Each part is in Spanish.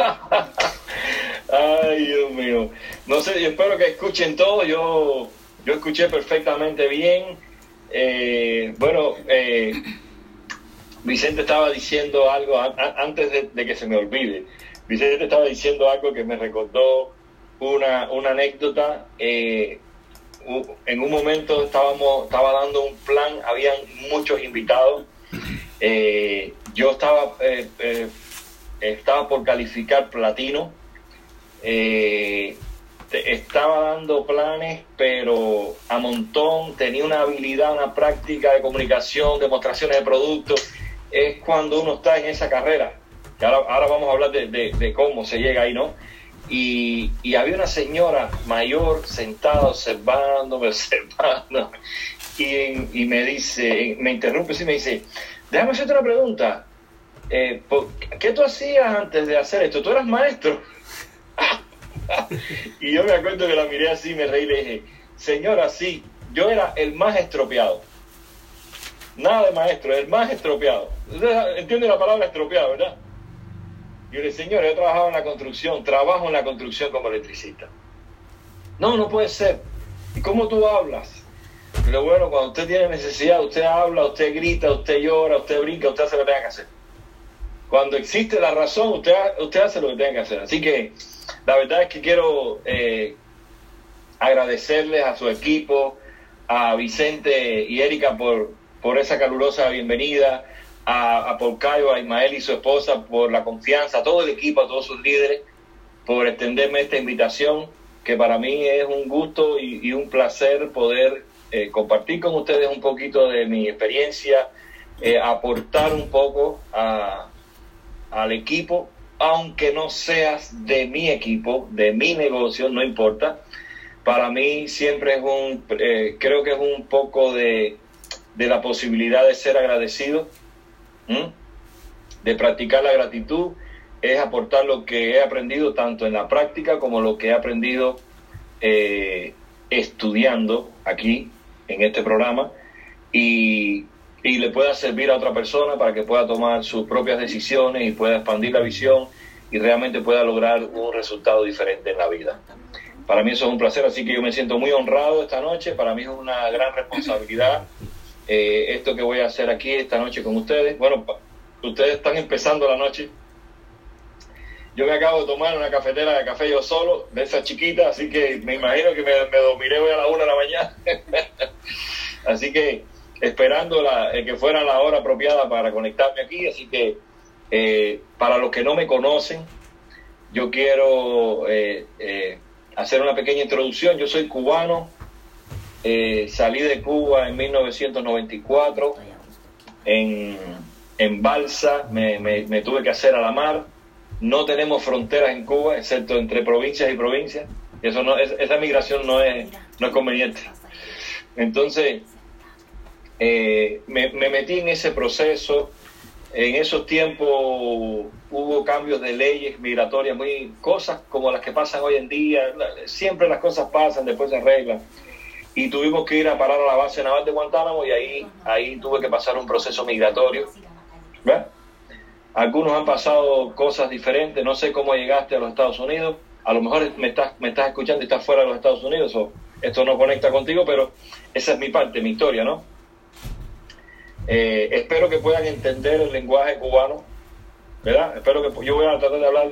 Ay, Dios mío. No sé, yo espero que escuchen todo. Yo, yo escuché perfectamente bien. Eh, bueno, eh, Vicente estaba diciendo algo antes de, que se me olvide. Vicente estaba diciendo algo que me recordó una, una anécdota. Eh, en un momento estábamos, estaba dando un plan, habían muchos invitados. yo estaba, estaba por calificar platino eh, estaba dando planes, pero a montón, tenía una habilidad, una práctica de comunicación, demostraciones de productos. Es cuando uno está en esa carrera. ahora, vamos a hablar de, cómo se llega ahí, ¿no? Y, había una señora mayor sentada observándome, observando, y, y me dice, me interrumpe y me dice, déjame hacerte una pregunta. Eh, ¿Qué tú hacías antes de hacer esto? ¿Tú eras maestro? y yo me acuerdo que la miré así, me reí y le dije, señora, sí, yo era el más estropeado. Nada de maestro, el más estropeado. entiende la palabra estropeado, verdad? Yo le dije, señora, yo trabajaba en la construcción, trabajo en la construcción como electricista. No, no puede ser. ¿Y cómo tú hablas? Pero bueno, cuando usted tiene necesidad, usted habla, usted grita, usted llora, usted brinca, usted hace lo que tenga que hacer. Cuando existe la razón, usted, usted hace lo que tenga que hacer. Así que la verdad es que quiero eh, agradecerles a su equipo, a Vicente y Erika por, por esa calurosa bienvenida, a, a Porcayo, a Ismael y su esposa por la confianza, a todo el equipo, a todos sus líderes, por extenderme esta invitación, que para mí es un gusto y, un placer poder eh, compartir con ustedes un poquito de mi experiencia, eh, aportar un poco al equipo aunque no seas de mi equipo, de mi negocio, no importa. Para mí siempre es un, eh, creo que es un poco de, la posibilidad de ser agradecido, de practicar la gratitud, es aportar lo que he aprendido tanto en la práctica como lo que he aprendido eh, estudiando aquí en este programa y, y le pueda servir a otra persona para que pueda tomar sus propias decisiones y pueda expandir la visión y realmente pueda lograr un resultado diferente en la vida. Para mí eso es un placer, así que yo me siento muy honrado esta noche, para mí es una gran responsabilidad eh, esto que voy a hacer aquí esta noche con ustedes. Bueno, ustedes están empezando la noche. Yo me acabo de tomar una cafetera de café yo solo, de esa chiquita, así que me imagino que me, me dormiré hoy a la una de la mañana. así que esperando la, eh, que fuera la hora apropiada para conectarme aquí, así que eh, para los que no me conocen, yo quiero eh, hacer una pequeña introducción. Yo soy cubano, salí de Cuba en 1994, en, en Balsa, me, me, tuve que hacer a la mar. No tenemos fronteras en Cuba, excepto entre provincias y provincias. Eso no, esa migración no es, no es conveniente. Entonces, eh, me, metí en ese proceso. En esos tiempos hubo cambios de leyes migratorias, muy cosas como las que pasan hoy en día. Siempre las cosas pasan, después se arreglan. Y tuvimos que ir a parar a la base naval de Guantánamo y ahí, ahí tuve que pasar un proceso migratorio. Algunos han pasado cosas diferentes. No sé cómo llegaste a los Estados Unidos. A lo mejor me estás, me estás escuchando y estás fuera de los Estados Unidos o esto no conecta contigo, pero esa es mi parte, mi historia, ¿no? Eh, espero que puedan entender el lenguaje cubano, ¿verdad? Espero que yo voy a tratar de hablar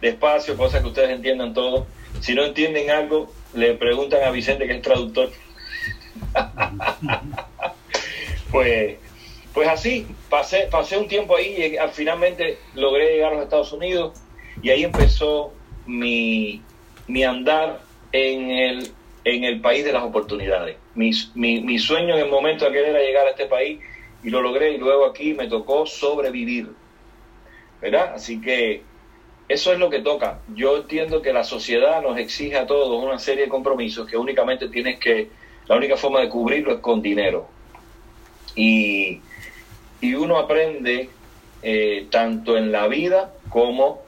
despacio, cosas que ustedes entiendan todo. Si no entienden algo, le preguntan a Vicente, que es traductor. pues, pues así, pasé, pasé un tiempo ahí y finalmente logré llegar a los Estados Unidos y ahí empezó mi, mi andar en el, en el país de las oportunidades. Mi, mi, mi sueño en el momento de querer llegar a este país y lo logré y luego aquí me tocó sobrevivir. ¿Verdad? Así que eso es lo que toca. Yo entiendo que la sociedad nos exige a todos una serie de compromisos que únicamente tienes que, la única forma de cubrirlo es con dinero. Y, uno aprende eh, tanto en la vida como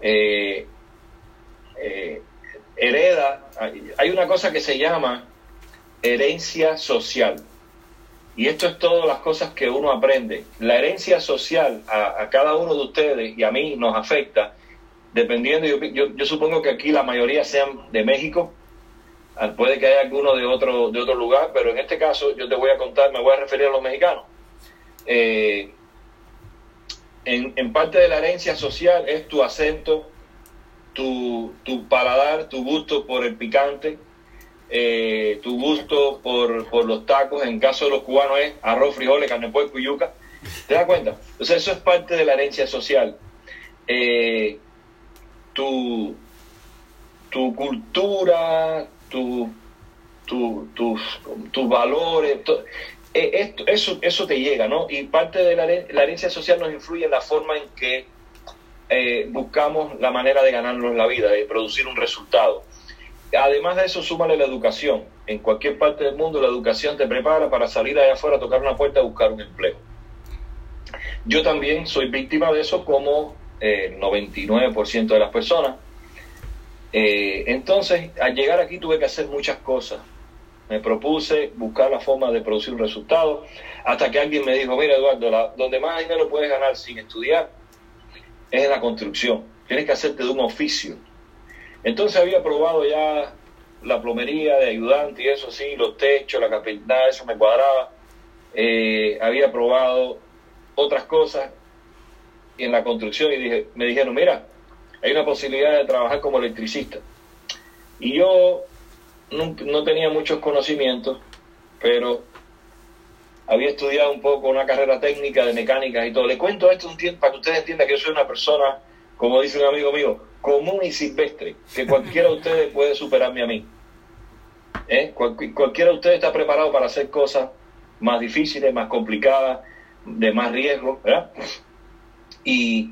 eh, eh, hereda. Hay una cosa que se llama herencia social. Y esto es todas las cosas que uno aprende. La herencia social a, cada uno de ustedes y a mí nos afecta dependiendo, yo, yo, supongo que aquí la mayoría sean de México, ah, puede que haya alguno de otro, de otro lugar, pero en este caso yo te voy a contar, me voy a referir a los mexicanos. Eh, en, en, parte de la herencia social es tu acento, tu, tu paladar, tu gusto por el picante, eh, tu gusto por, por, los tacos, en caso de los cubanos es arroz, frijoles, carne puerco y yuca. ¿Te das cuenta? Entonces eso es parte de la herencia social. Eh, tu, tu cultura, tu, tu, tus valores, eh, esto, eso, eso te llega, ¿no? Y parte de la, la, herencia social nos influye en la forma en que eh, buscamos la manera de ganarnos la vida, de producir un resultado. Además de eso, súmale la educación. En cualquier parte del mundo la educación te prepara para salir allá afuera, tocar una puerta y buscar un empleo. Yo también soy víctima de eso como el 99% de las personas. Eh, entonces, al llegar aquí tuve que hacer muchas cosas. Me propuse buscar la forma de producir un resultado, hasta que alguien me dijo, mira Eduardo, donde más dinero puedes ganar sin estudiar es en la construcción. Tienes que hacerte de un oficio. Entonces había probado ya la plomería de ayudante y eso sí, los techos, la carpintería, eso me cuadraba. Eh, había probado otras cosas en la construcción y dije, me dijeron, mira, hay una posibilidad de trabajar como electricista. Y yo no, tenía muchos conocimientos, pero había estudiado un poco una carrera técnica de mecánica y todo. Le cuento esto un tiempo para que ustedes entiendan que yo soy una persona, como dice un amigo mío, común y silvestre, que cualquiera de ustedes puede superarme a mí. ¿Eh? cualquiera de ustedes está preparado para hacer cosas más difíciles, más complicadas, de más riesgo, ¿verdad? Y,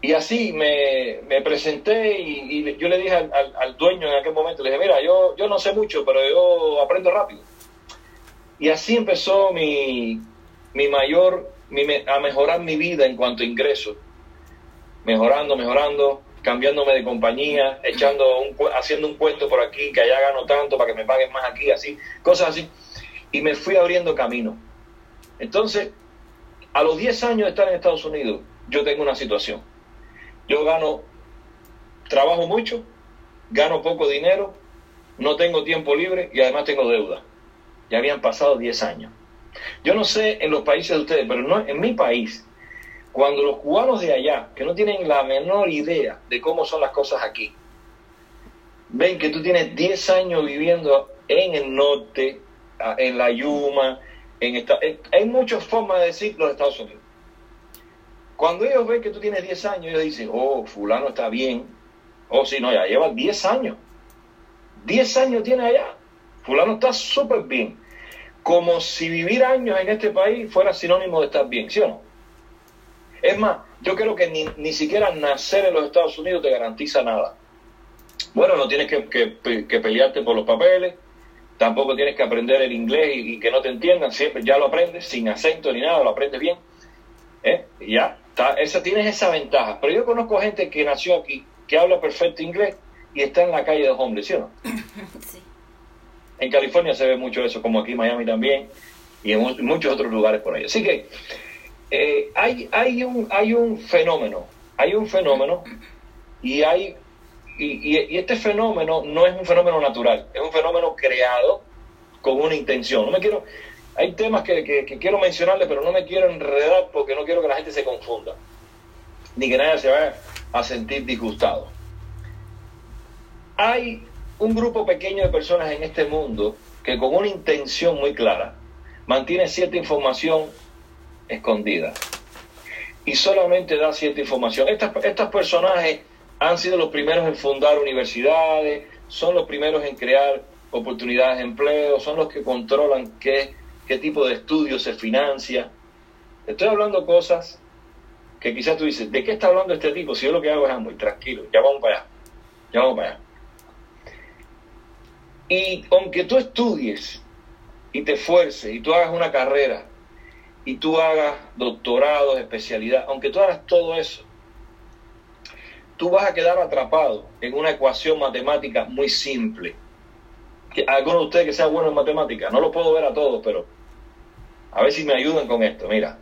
y así me, me presenté y, yo le dije al, al, dueño en aquel momento, le dije, mira, yo, yo no sé mucho, pero yo aprendo rápido. Y así empezó mi, mi mayor, mi, a mejorar mi vida en cuanto a ingresos. Mejorando, mejorando, cambiándome de compañía, echando un, haciendo un cuento por aquí, que allá gano tanto para que me paguen más aquí, así, cosas así. Y me fui abriendo camino. Entonces, a los 10 años de estar en Estados Unidos, yo tengo una situación. Yo gano, trabajo mucho, gano poco dinero, no tengo tiempo libre y además tengo deuda. Ya habían pasado 10 años. Yo no sé en los países de ustedes, pero no en mi país, cuando los cubanos de allá, que no tienen la menor idea de cómo son las cosas aquí, ven que tú tienes 10 años viviendo en el norte, en la Yuma, en esta, hay muchas formas de decir los Estados Unidos. Cuando ellos ven que tú tienes 10 años, ellos dicen, oh, fulano está bien. Oh, sí, no, ya lleva 10 años. 10 años tiene allá. Fulano está súper bien. Como si vivir años en este país fuera sinónimo de estar bien, ¿sí o no? Es más, yo creo que ni, ni siquiera nacer en los Estados Unidos te garantiza nada. Bueno, no tienes que, que, pelearte por los papeles, tampoco tienes que aprender el inglés y, y, que no te entiendan, siempre ya lo aprendes sin acento ni nada, lo aprendes bien. ¿eh? ya, esa, tienes esa ventaja. Pero yo conozco gente que nació aquí, que habla perfecto inglés y está en la calle de hombres, ¿sí o no? En California se ve mucho eso, como aquí en Miami también, y en muchos otros lugares por ahí. Así que eh, hay, hay, un, hay un fenómeno, hay un fenómeno, y hay y, este fenómeno no es un fenómeno natural, es un fenómeno creado con una intención. No me quiero, hay temas que, quiero mencionarle, pero no me quiero enredar porque no quiero que la gente se confunda, ni que nadie se vaya a sentir disgustado. Hay un grupo pequeño de personas en este mundo que con una intención muy clara mantiene cierta información escondida y solamente da cierta información. Estas, estos personajes han sido los primeros en fundar universidades, son los primeros en crear oportunidades de empleo, son los que controlan qué qué tipo de estudios se financia. Estoy hablando cosas que quizás tú dices, ¿de qué está hablando este tipo? Si yo lo que hago es muy tranquilo, ya vamos para allá, ya vamos para allá. Y aunque tú estudies y te esfuerces y tú hagas una carrera y tú hagas doctorado, especialidad, aunque tú hagas todo eso, tú vas a quedar atrapado en una ecuación matemática muy simple. Alguno de ustedes que sea bueno en matemáticas, no lo puedo ver a todos, pero a ver si me ayudan con esto. Mira,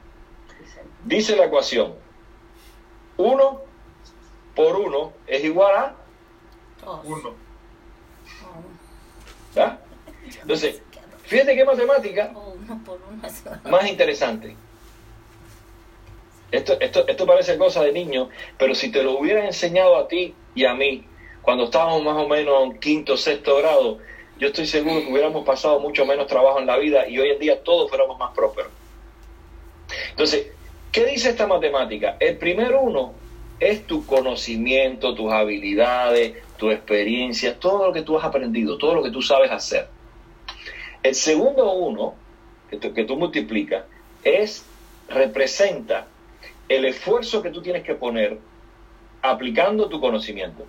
dice la ecuación 1 por 1 es igual a Dos. 1. O ¿verdad? Entonces, fíjate qué matemática o uno por uno es igual a- más interesante. Esto, esto, esto parece cosa de niño, pero si te lo hubieran enseñado a ti y a mí cuando estábamos más o menos en quinto o sexto grado, yo estoy seguro que hubiéramos pasado mucho menos trabajo en la vida y hoy en día todos fuéramos más prósperos. Entonces, ¿qué dice esta matemática? El primer uno es tu conocimiento, tus habilidades, tu experiencia, todo lo que tú has aprendido, todo lo que tú sabes hacer. El segundo uno, que tú, que tú multiplicas, es, representa el esfuerzo que tú tienes que poner aplicando tu conocimiento.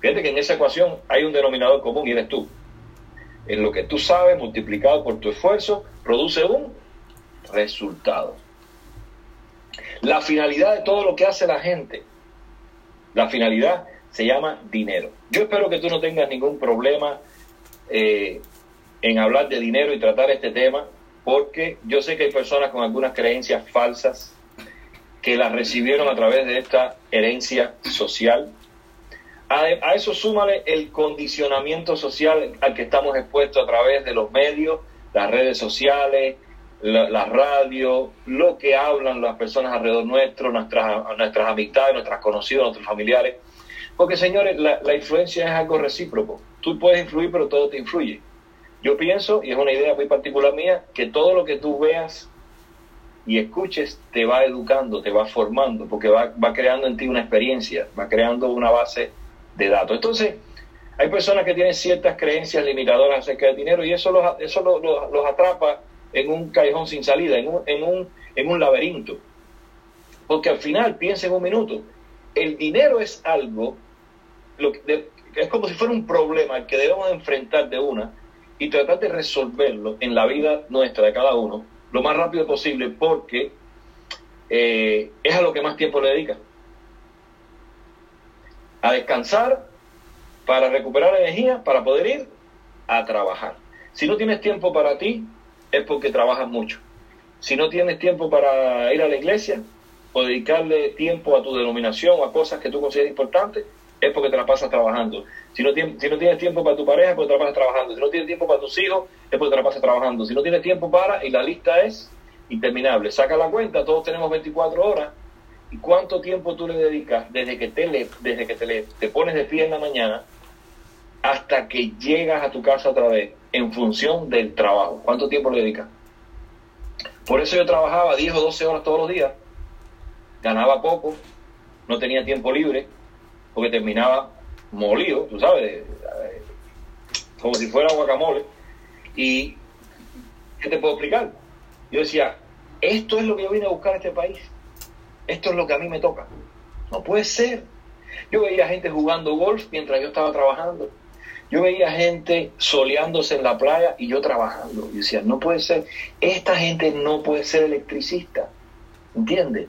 Fíjate que en esa ecuación hay un denominador común y eres tú. En lo que tú sabes multiplicado por tu esfuerzo produce un resultado. La finalidad de todo lo que hace la gente, la finalidad se llama dinero. Yo espero que tú no tengas ningún problema eh, en hablar de dinero y tratar este tema, porque yo sé que hay personas con algunas creencias falsas que las recibieron a través de esta herencia social. A, eso súmale el condicionamiento social al que estamos expuestos a través de los medios, las redes sociales, la, la radio, lo que hablan las personas alrededor nuestro, nuestras, nuestras amistades, nuestras conocidos, nuestros familiares. Porque, señores, la influencia es algo recíproco. Tú puedes influir, pero todo te influye. Yo pienso, y es una idea muy particular mía, que todo lo que tú veas y escuches te va educando, te va formando, porque va, va creando en ti una experiencia, va creando una base de datos. Entonces, hay personas que tienen ciertas creencias limitadoras acerca del dinero y eso los, eso los, los, atrapa en un callejón sin salida, en un, en un, en un laberinto. Porque al final, piensa en un minuto, el dinero es algo, lo que de- es como si fuera un problema que debemos enfrentar de una y tratar de resolverlo en la vida nuestra de cada uno lo más rápido posible porque eh, es a lo que más tiempo le dedica. A descansar, para recuperar energía, para poder ir a trabajar. Si no tienes tiempo para ti, es porque trabajas mucho. Si no tienes tiempo para ir a la iglesia o dedicarle tiempo a tu denominación o a cosas que tú consideras importantes, es porque te la pasas trabajando. Si no, tien- si no tienes tiempo para tu pareja, es porque te la pasas trabajando. Si no tienes tiempo para tus hijos, es porque te la pasas trabajando. Si no tienes tiempo para, y la lista es interminable. Saca la cuenta, todos tenemos 24 horas. ¿Y cuánto tiempo tú le dedicas desde que te, le, desde que te, le- te pones de pie en la mañana hasta que llegas a tu casa otra vez en función del trabajo? ¿Cuánto tiempo le dedicas? Por eso yo trabajaba 10 o 12 horas todos los días, ganaba poco, no tenía tiempo libre, porque terminaba molido, tú sabes, eh, como si fuera guacamole. ¿Y qué te puedo explicar? Yo decía, esto es lo que yo vine a buscar a este país, esto es lo que a mí me toca. No puede ser. Yo veía gente jugando golf mientras yo estaba trabajando. Yo veía gente soleándose en la playa y yo trabajando. Y decía, no puede ser. Esta gente no puede ser electricista. ¿Entiendes?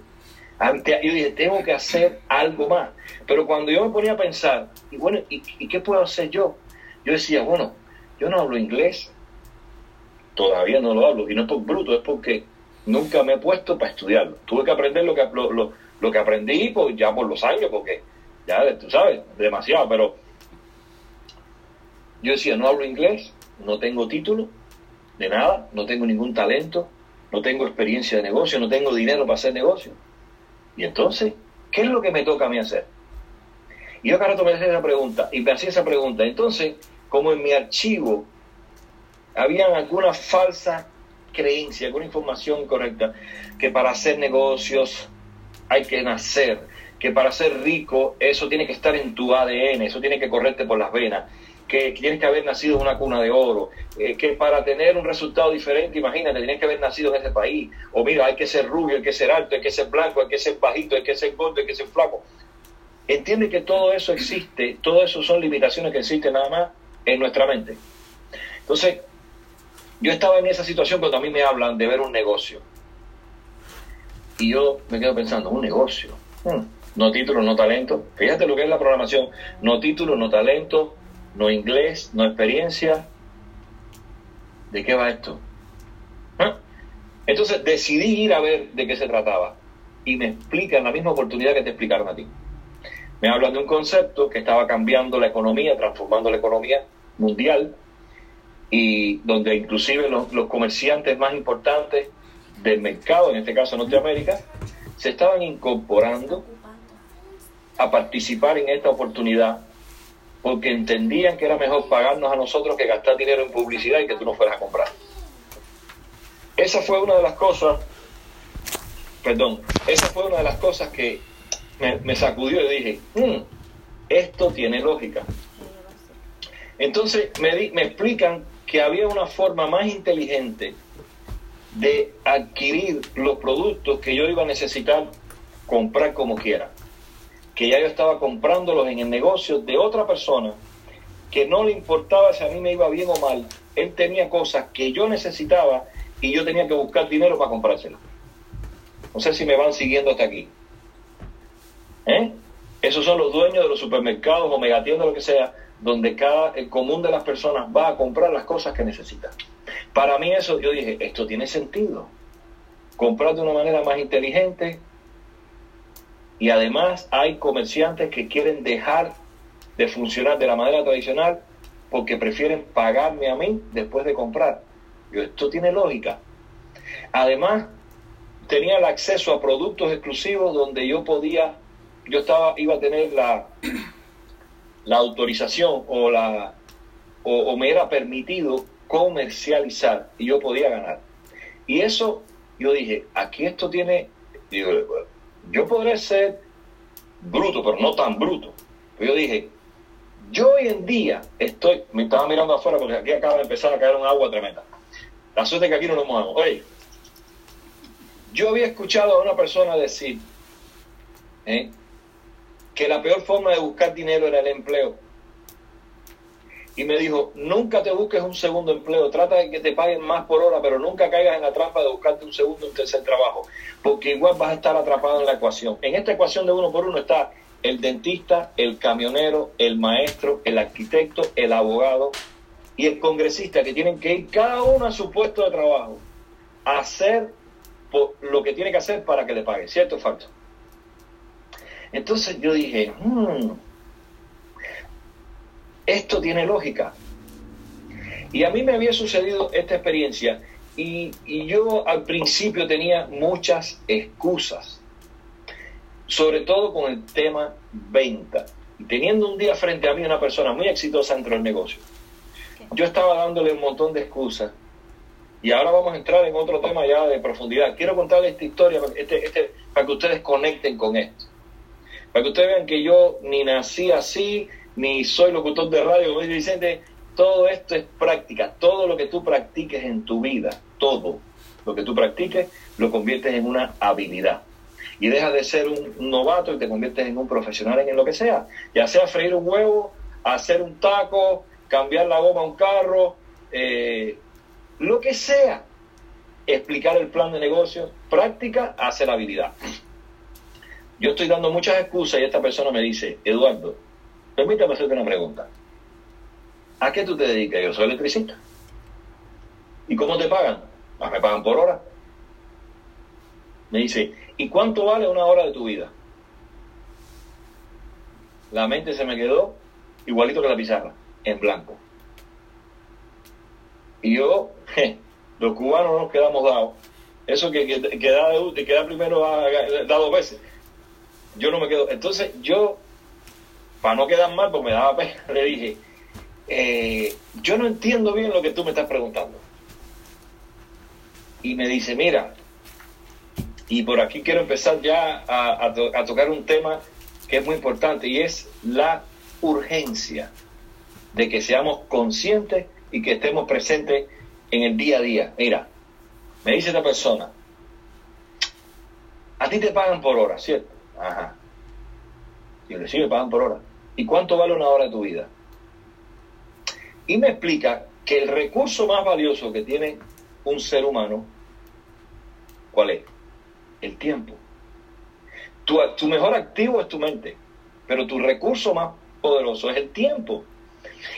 A mí te- Yo dije, tengo que hacer algo más. Pero cuando yo me ponía a pensar, y bueno, ¿y, qué puedo hacer yo? Yo decía, bueno, yo no hablo inglés. Todavía no lo hablo. Y no es por bruto, es porque nunca me he puesto para estudiarlo. Tuve que aprender lo que, lo, lo- que aprendí pues, ya por los años, porque ya, tú sabes, demasiado. Pero yo decía, no hablo inglés, no tengo título de nada, no tengo ningún talento, no tengo experiencia de negocio, no tengo dinero para hacer negocio. Y entonces, ¿qué es lo que me toca a mí hacer? Y yo cada rato me hacía esa pregunta, y me hacía esa pregunta. Entonces, como en mi archivo habían alguna falsa creencia, alguna información incorrecta, que para hacer negocios hay que nacer, que para ser rico eso tiene que estar en tu ADN, eso tiene que correrte por las venas, que tienes que haber nacido en una cuna de oro, eh, que para tener un resultado diferente, imagínate, tienes que haber nacido en ese país, o mira, hay que ser rubio, hay que ser alto, hay que ser blanco, hay que ser bajito, hay que ser gordo, hay que ser flaco. Entiende que todo eso existe, todo eso son limitaciones que existen nada más en nuestra mente. Entonces, yo estaba en esa situación cuando a mí me hablan de ver un negocio. Y yo me quedo pensando, un negocio. Hmm, No título, no talento. Fíjate lo que es la programación. No título, no talento, no inglés, no experiencia. ¿De qué va esto? ¿Ah? Entonces decidí ir a ver de qué se trataba. Y me explican la misma oportunidad que te explicaron a ti. Me hablan de un concepto que estaba cambiando la economía, transformando la economía mundial, y donde inclusive los, los comerciantes más importantes del mercado, en este caso Norteamérica, se estaban incorporando a participar en esta oportunidad porque entendían que era mejor pagarnos a nosotros que gastar dinero en publicidad y que tú no fueras a comprar. Esa fue una de las cosas, perdón, esa fue una de las cosas que me, sacudió y dije, hmm, esto tiene lógica. Entonces me explican que había una forma más inteligente de adquirir los productos que yo iba a necesitar comprar como quiera que ya yo estaba comprándolos en el negocio de otra persona, que no le importaba si a mí me iba bien o mal, él tenía cosas que yo necesitaba y yo tenía que buscar dinero para comprárselas. No sé si me van siguiendo hasta aquí. ¿Eh? Esos son los dueños de los supermercados o megatiendas, lo que sea, donde cada, común de las personas va a comprar las cosas que necesita. Para mí eso, yo dije, esto tiene sentido. Comprar de una manera más inteligente, y además hay comerciantes que quieren dejar de funcionar de la manera tradicional porque prefieren pagarme a mí después de comprar. Yo, esto tiene lógica. Además, tenía el acceso a productos exclusivos donde yo podía, yo estaba, iba a tener la, la autorización o la o, me era permitido comercializar y yo podía ganar. Y eso, yo dije, aquí esto tiene, yo podré ser bruto, pero no tan bruto. Yo dije, yo hoy en día estoy, me estaba mirando afuera porque aquí acaba de empezar a caer un agua tremenda. La suerte que aquí no nos mojamos. Oye, yo había escuchado a una persona decir ¿eh? que la peor forma de buscar dinero era el empleo y me dijo, nunca te busques un segundo empleo, trata de que te paguen más por hora, pero nunca caigas en la trampa de buscarte un segundo o un tercer trabajo, porque igual vas a estar atrapado en la ecuación. En esta ecuación de uno por uno está el dentista, el camionero, el maestro, el arquitecto, el abogado y el congresista, que tienen que ir cada uno a su puesto de trabajo a hacer lo que tiene que hacer para que le paguen, ¿cierto o falso? Entonces yo dije, hmm, esto tiene lógica. Y a mí me había sucedido esta experiencia y, yo al principio tenía muchas excusas, sobre todo con el tema venta. Y teniendo un día frente a mí una persona muy exitosa dentro del negocio, yo estaba dándole un montón de excusas. Y ahora vamos a entrar en otro tema ya de profundidad. Quiero contarles esta historia este, este, para que ustedes conecten con esto. Para que ustedes vean que yo ni nací así, ni soy locutor de radio, como dice Vicente, todo esto es práctica, todo lo que tú practiques en tu vida, todo lo que tú practiques, lo conviertes en una habilidad. Y dejas de ser un novato y te conviertes en un profesional en lo que sea, ya sea freír un huevo, hacer un taco, cambiar la goma a un carro, eh, lo que sea, explicar el plan de negocio, práctica hace la habilidad. Yo estoy dando muchas excusas y esta persona me dice, Eduardo, Permítame hacerte una pregunta. ¿A qué tú te dedicas? Yo soy electricista. ¿Y cómo te pagan? Me pagan por hora. Me dice, ¿y cuánto vale una hora de tu vida? La mente se me quedó igualito que la pizarra, en blanco. Y yo, los cubanos nos quedamos dados. Eso que, que, da, primero da dos veces. Yo no me quedo. Entonces yo para no quedar mal, porque me daba pena, le dije, eh, yo no entiendo bien lo que tú me estás preguntando. Y me dice, mira, y por aquí quiero empezar ya a, tocar un tema que es muy importante y es la urgencia de que seamos conscientes y que estemos presentes en el día a día. Mira, me dice esta persona, a ti te pagan por hora, ¿cierto? Ajá. Yo le sigo, me pagan por hora. ¿Y cuánto vale una hora de tu vida? Y me explica que el recurso más valioso que tiene un ser humano, ¿cuál es? El tiempo. Tu, mejor activo es tu mente, pero tu recurso más poderoso es el tiempo.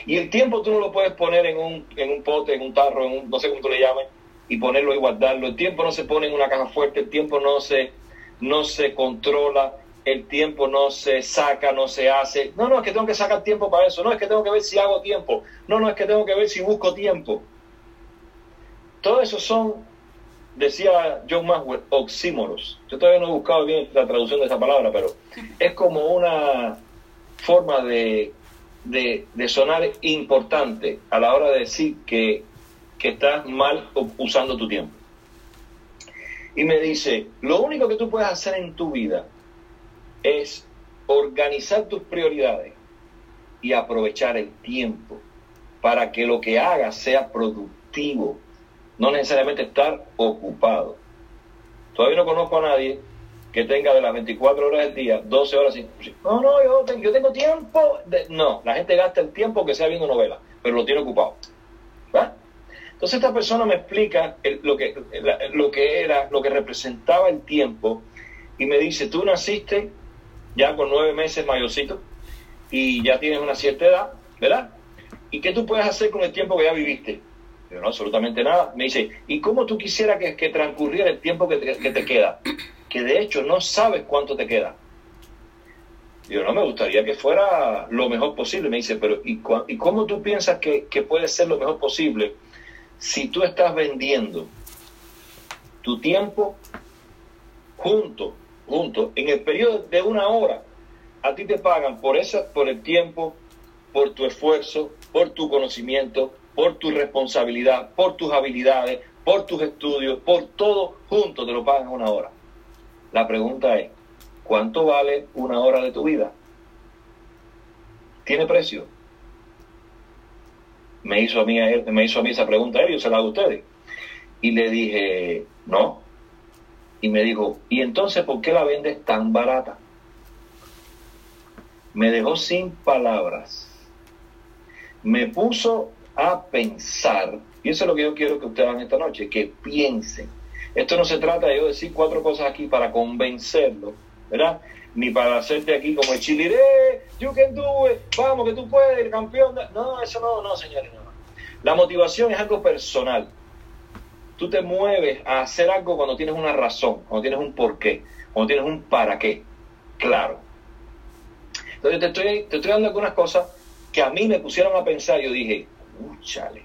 Y el tiempo tú no lo puedes poner en un, en un pote, en un tarro, en un, no sé cómo tú le llames, y ponerlo y guardarlo. El tiempo no se pone en una caja fuerte, el tiempo no se, no se controla, el tiempo no se saca, no se hace. No, no, es que tengo que sacar tiempo para eso. No, es que tengo que ver si hago tiempo. No, no, es que tengo que ver si busco tiempo. Todo eso son, decía John Maxwell, oxímoros. Yo todavía no he buscado bien la traducción de esa palabra, pero es como una forma de, de, de sonar importante a la hora de decir que, que estás mal usando tu tiempo. Y me dice, lo único que tú puedes hacer en tu vida es organizar tus prioridades y aprovechar el tiempo para que lo que hagas sea productivo, no necesariamente estar ocupado. Todavía no conozco a nadie que tenga de las 24 horas del día, 12 horas sin... No, no, yo tengo, tiempo. No, la gente gasta el tiempo que sea viendo novela, pero lo tiene ocupado. Entonces esta persona me explica lo, que, lo que era, lo que representaba el tiempo y me dice, tú naciste ya con nueve meses mayorcito y ya tienes una cierta edad, ¿verdad? ¿Y qué tú puedes hacer con el tiempo que ya viviste? Yo no, absolutamente nada. Me dice, ¿y cómo tú quisieras que, que transcurriera el tiempo que te, queda? Que de hecho no sabes cuánto te queda. Yo no me gustaría que fuera lo mejor posible. Me dice, pero ¿y, y cómo tú piensas que, que puede ser lo mejor posible si tú estás vendiendo tu tiempo junto juntos, en el periodo de una hora, a ti te pagan por, esa, por el tiempo, por tu esfuerzo, por tu conocimiento, por tu responsabilidad, por tus habilidades, por tus estudios, por todo junto te lo pagan una hora. La pregunta es, ¿cuánto vale una hora de tu vida? ¿Tiene precio? Me hizo a mí, me hizo a mí esa pregunta él, yo se la hago a ustedes. Y le dije, no, y me dijo, ¿y entonces por qué la vendes tan barata? Me dejó sin palabras. Me puso a pensar, y eso es lo que yo quiero que ustedes hagan esta noche, que piensen. Esto no se trata de yo decir cuatro cosas aquí para convencerlo, ¿verdad? Ni para hacerte aquí como el chiliré, you can do it, vamos que tú puedes, el campeón. No, eso no, no, señores, no. La motivación es algo personal tú te mueves a hacer algo cuando tienes una razón, cuando tienes un porqué, cuando tienes un para qué. Claro. Entonces te estoy, te estoy dando algunas cosas que a mí me pusieron a pensar. Yo dije, chale,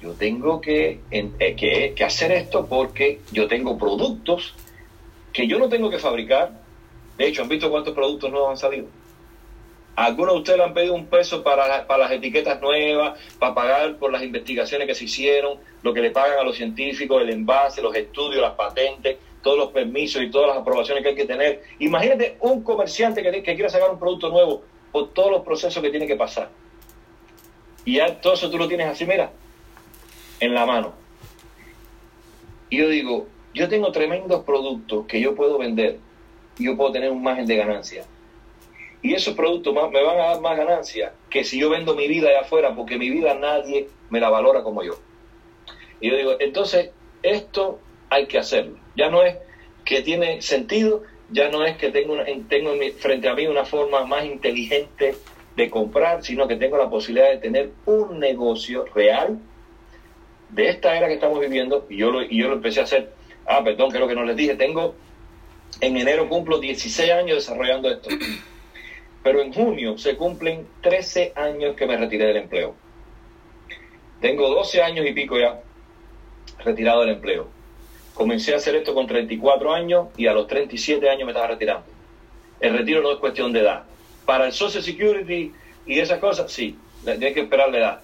yo tengo que, eh, que, que hacer esto porque yo tengo productos que yo no tengo que fabricar. De hecho, ¿han visto cuántos productos nuevos han salido? Algunos de ustedes le han pedido un peso para, para las etiquetas nuevas, para pagar por las investigaciones que se hicieron, lo que le pagan a los científicos, el envase, los estudios, las patentes, todos los permisos y todas las aprobaciones que hay que tener. Imagínate un comerciante que, que quiera sacar un producto nuevo por todos los procesos que tiene que pasar. Y ya todo eso tú lo tienes así, mira, en la mano. Y yo digo, yo tengo tremendos productos que yo puedo vender y yo puedo tener un margen de ganancia y esos productos me van a dar más ganancias que si yo vendo mi vida allá afuera, porque mi vida nadie me la valora como yo. Y yo digo, entonces esto hay que hacerlo. Ya no es que tiene sentido, ya no es que tengo, tengo frente a mí una forma más inteligente de comprar, sino que tengo la posibilidad de tener un negocio real de esta era que estamos viviendo. Y yo lo, y yo lo empecé a hacer. Ah, perdón, creo que no les dije. Tengo, en enero cumplo 16 años desarrollando esto. Pero en junio se cumplen 13 años que me retiré del empleo. Tengo 12 años y pico ya retirado del empleo. Comencé a hacer esto con 34 años y a los 37 años me estaba retirando. El retiro no es cuestión de edad. Para el Social Security y esas cosas, sí, tienes que esperar la edad.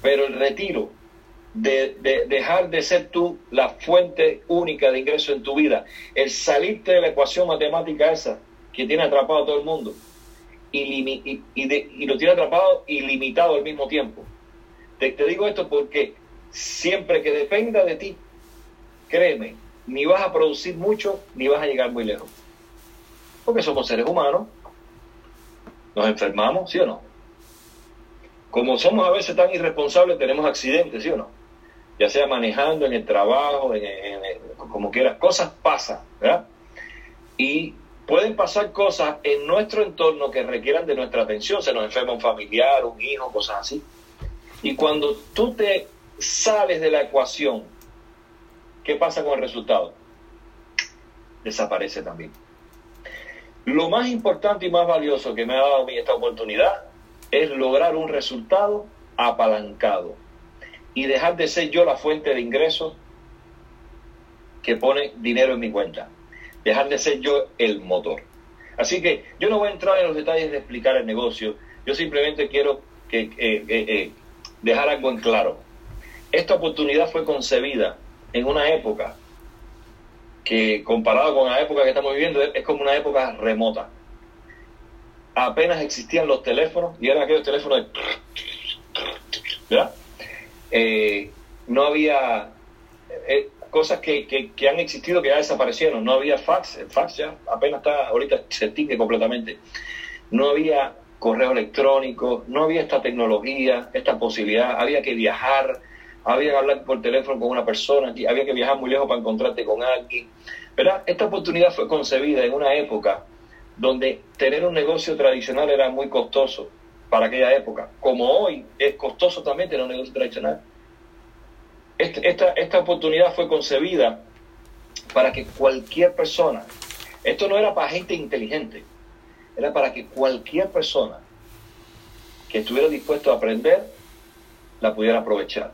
Pero el retiro de, de, dejar de ser tú la fuente única de ingreso en tu vida, el salirte de la ecuación matemática esa que tiene atrapado a todo el mundo, y, y, lo tiene atrapado ilimitado al mismo tiempo. Te, te digo esto porque siempre que dependa de ti, créeme, ni vas a producir mucho ni vas a llegar muy lejos. Porque somos seres humanos, nos enfermamos, ¿sí o no? Como somos a veces tan irresponsables, tenemos accidentes, ¿sí o no? Ya sea manejando, en el trabajo, en, como quieras, cosas pasan, ¿verdad? Y pueden pasar cosas en nuestro entorno que requieran de nuestra atención, se nos enferma un familiar, un hijo, cosas así. Y cuando tú te sales de la ecuación, ¿qué pasa con el resultado? Desaparece también. Lo más importante y más valioso que me ha dado a mí esta oportunidad es lograr un resultado apalancado y dejar de ser yo la fuente de ingresos que pone dinero en mi cuenta. Dejar de ser yo el motor. Así que yo no voy a entrar en los detalles de explicar el negocio. Yo simplemente quiero que, eh, eh, eh, dejar algo en claro. Esta oportunidad fue concebida en una época que comparado con la época que estamos viviendo es como una época remota. Apenas existían los teléfonos y eran aquellos teléfonos de... ¿verdad? no había cosas que, que, han existido que ya desaparecieron. No había fax, el fax ya apenas está, ahorita se extingue completamente. No había correo electrónico, no había esta tecnología, esta posibilidad, había que viajar, había que hablar por teléfono con una persona, había que viajar muy lejos para encontrarte con alguien. ¿Verdad? Esta oportunidad fue concebida en una época donde tener un negocio tradicional era muy costoso para aquella época, como hoy es costoso también tener un negocio tradicional. Este, esta, esta oportunidad fue concebida para que cualquier persona, esto no era para gente inteligente, era para que cualquier persona que estuviera dispuesto a aprender la pudiera aprovechar.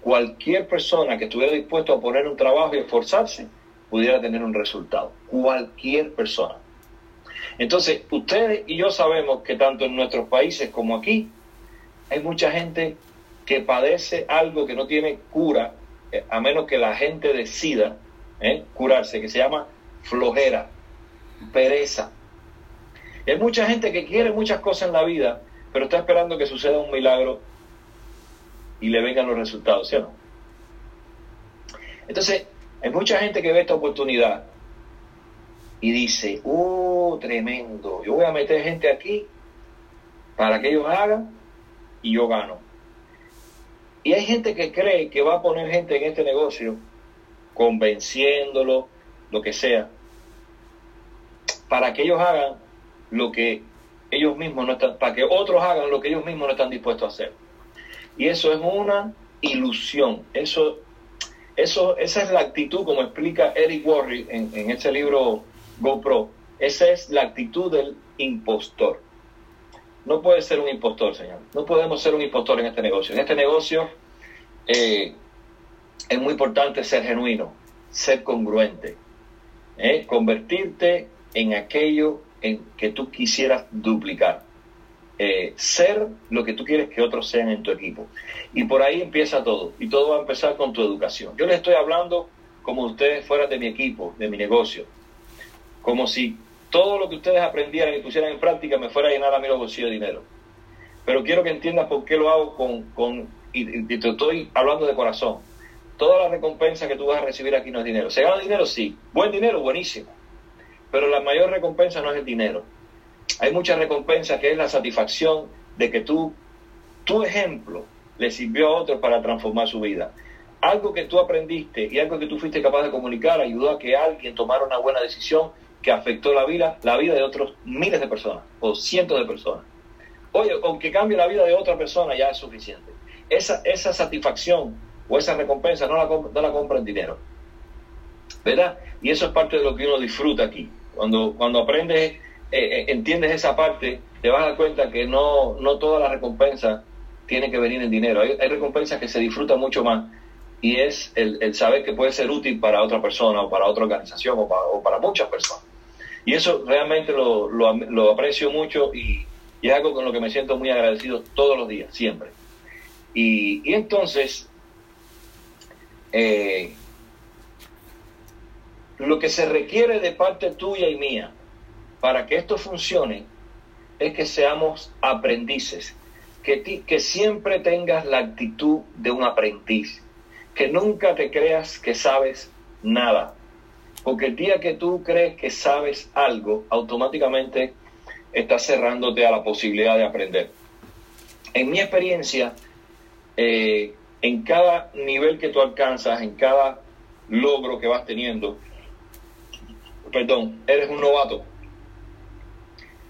Cualquier persona que estuviera dispuesto a poner un trabajo y esforzarse pudiera tener un resultado. Cualquier persona. Entonces, ustedes y yo sabemos que tanto en nuestros países como aquí hay mucha gente que padece algo que no tiene cura, eh, a menos que la gente decida eh, curarse, que se llama flojera, pereza. Hay mucha gente que quiere muchas cosas en la vida, pero está esperando que suceda un milagro y le vengan los resultados, ¿sí o no? Entonces, hay mucha gente que ve esta oportunidad y dice, oh, tremendo, yo voy a meter gente aquí para que ellos hagan y yo gano. Y hay gente que cree que va a poner gente en este negocio, convenciéndolo, lo que sea, para que ellos hagan lo que ellos mismos no están, para que otros hagan lo que ellos mismos no están dispuestos a hacer. Y eso es una ilusión. Eso, eso, esa es la actitud, como explica Eric Worre en, en ese libro GoPro. Esa es la actitud del impostor. No puede ser un impostor, señor. No podemos ser un impostor en este negocio. En este negocio eh, es muy importante ser genuino, ser congruente, ¿eh? convertirte en aquello en que tú quisieras duplicar. Eh, ser lo que tú quieres que otros sean en tu equipo. Y por ahí empieza todo. Y todo va a empezar con tu educación. Yo les estoy hablando como ustedes fueran de mi equipo, de mi negocio. Como si todo lo que ustedes aprendieran y pusieran en práctica me fuera a llenar a mí los bolsillos de dinero. Pero quiero que entiendas por qué lo hago con, con y, te estoy hablando de corazón. Toda la recompensa que tú vas a recibir aquí no es dinero. ¿Se gana dinero? Sí. Buen dinero, buenísimo. Pero la mayor recompensa no es el dinero. Hay mucha recompensa que es la satisfacción de que tú, tu ejemplo, le sirvió a otros para transformar su vida. Algo que tú aprendiste y algo que tú fuiste capaz de comunicar ayudó a que alguien tomara una buena decisión que afectó la vida, la vida de otros miles de personas o cientos de personas. Oye, aunque cambie la vida de otra persona ya es suficiente. Esa, esa satisfacción o esa recompensa no la, no la compra en dinero. ¿Verdad? Y eso es parte de lo que uno disfruta aquí. Cuando, cuando aprendes, eh, eh, entiendes esa parte, te vas a dar cuenta que no, no toda la recompensa tiene que venir en dinero. Hay, recompensas que se disfrutan mucho más y es el, saber que puede ser útil para otra persona o para otra organización o para, o para muchas personas. Y eso realmente lo, lo, aprecio mucho y, es algo con lo que me siento muy agradecido todos los días, siempre. Y, entonces, eh, lo que se requiere de parte tuya y mía para que esto funcione es que seamos aprendices, que, que siempre tengas la actitud de un aprendiz, que nunca te creas que sabes nada, porque el día que tú crees que sabes algo, automáticamente estás cerrándote a la posibilidad de aprender. En mi experiencia, eh, en cada nivel que tú alcanzas, en cada logro que vas teniendo, perdón, eres un novato.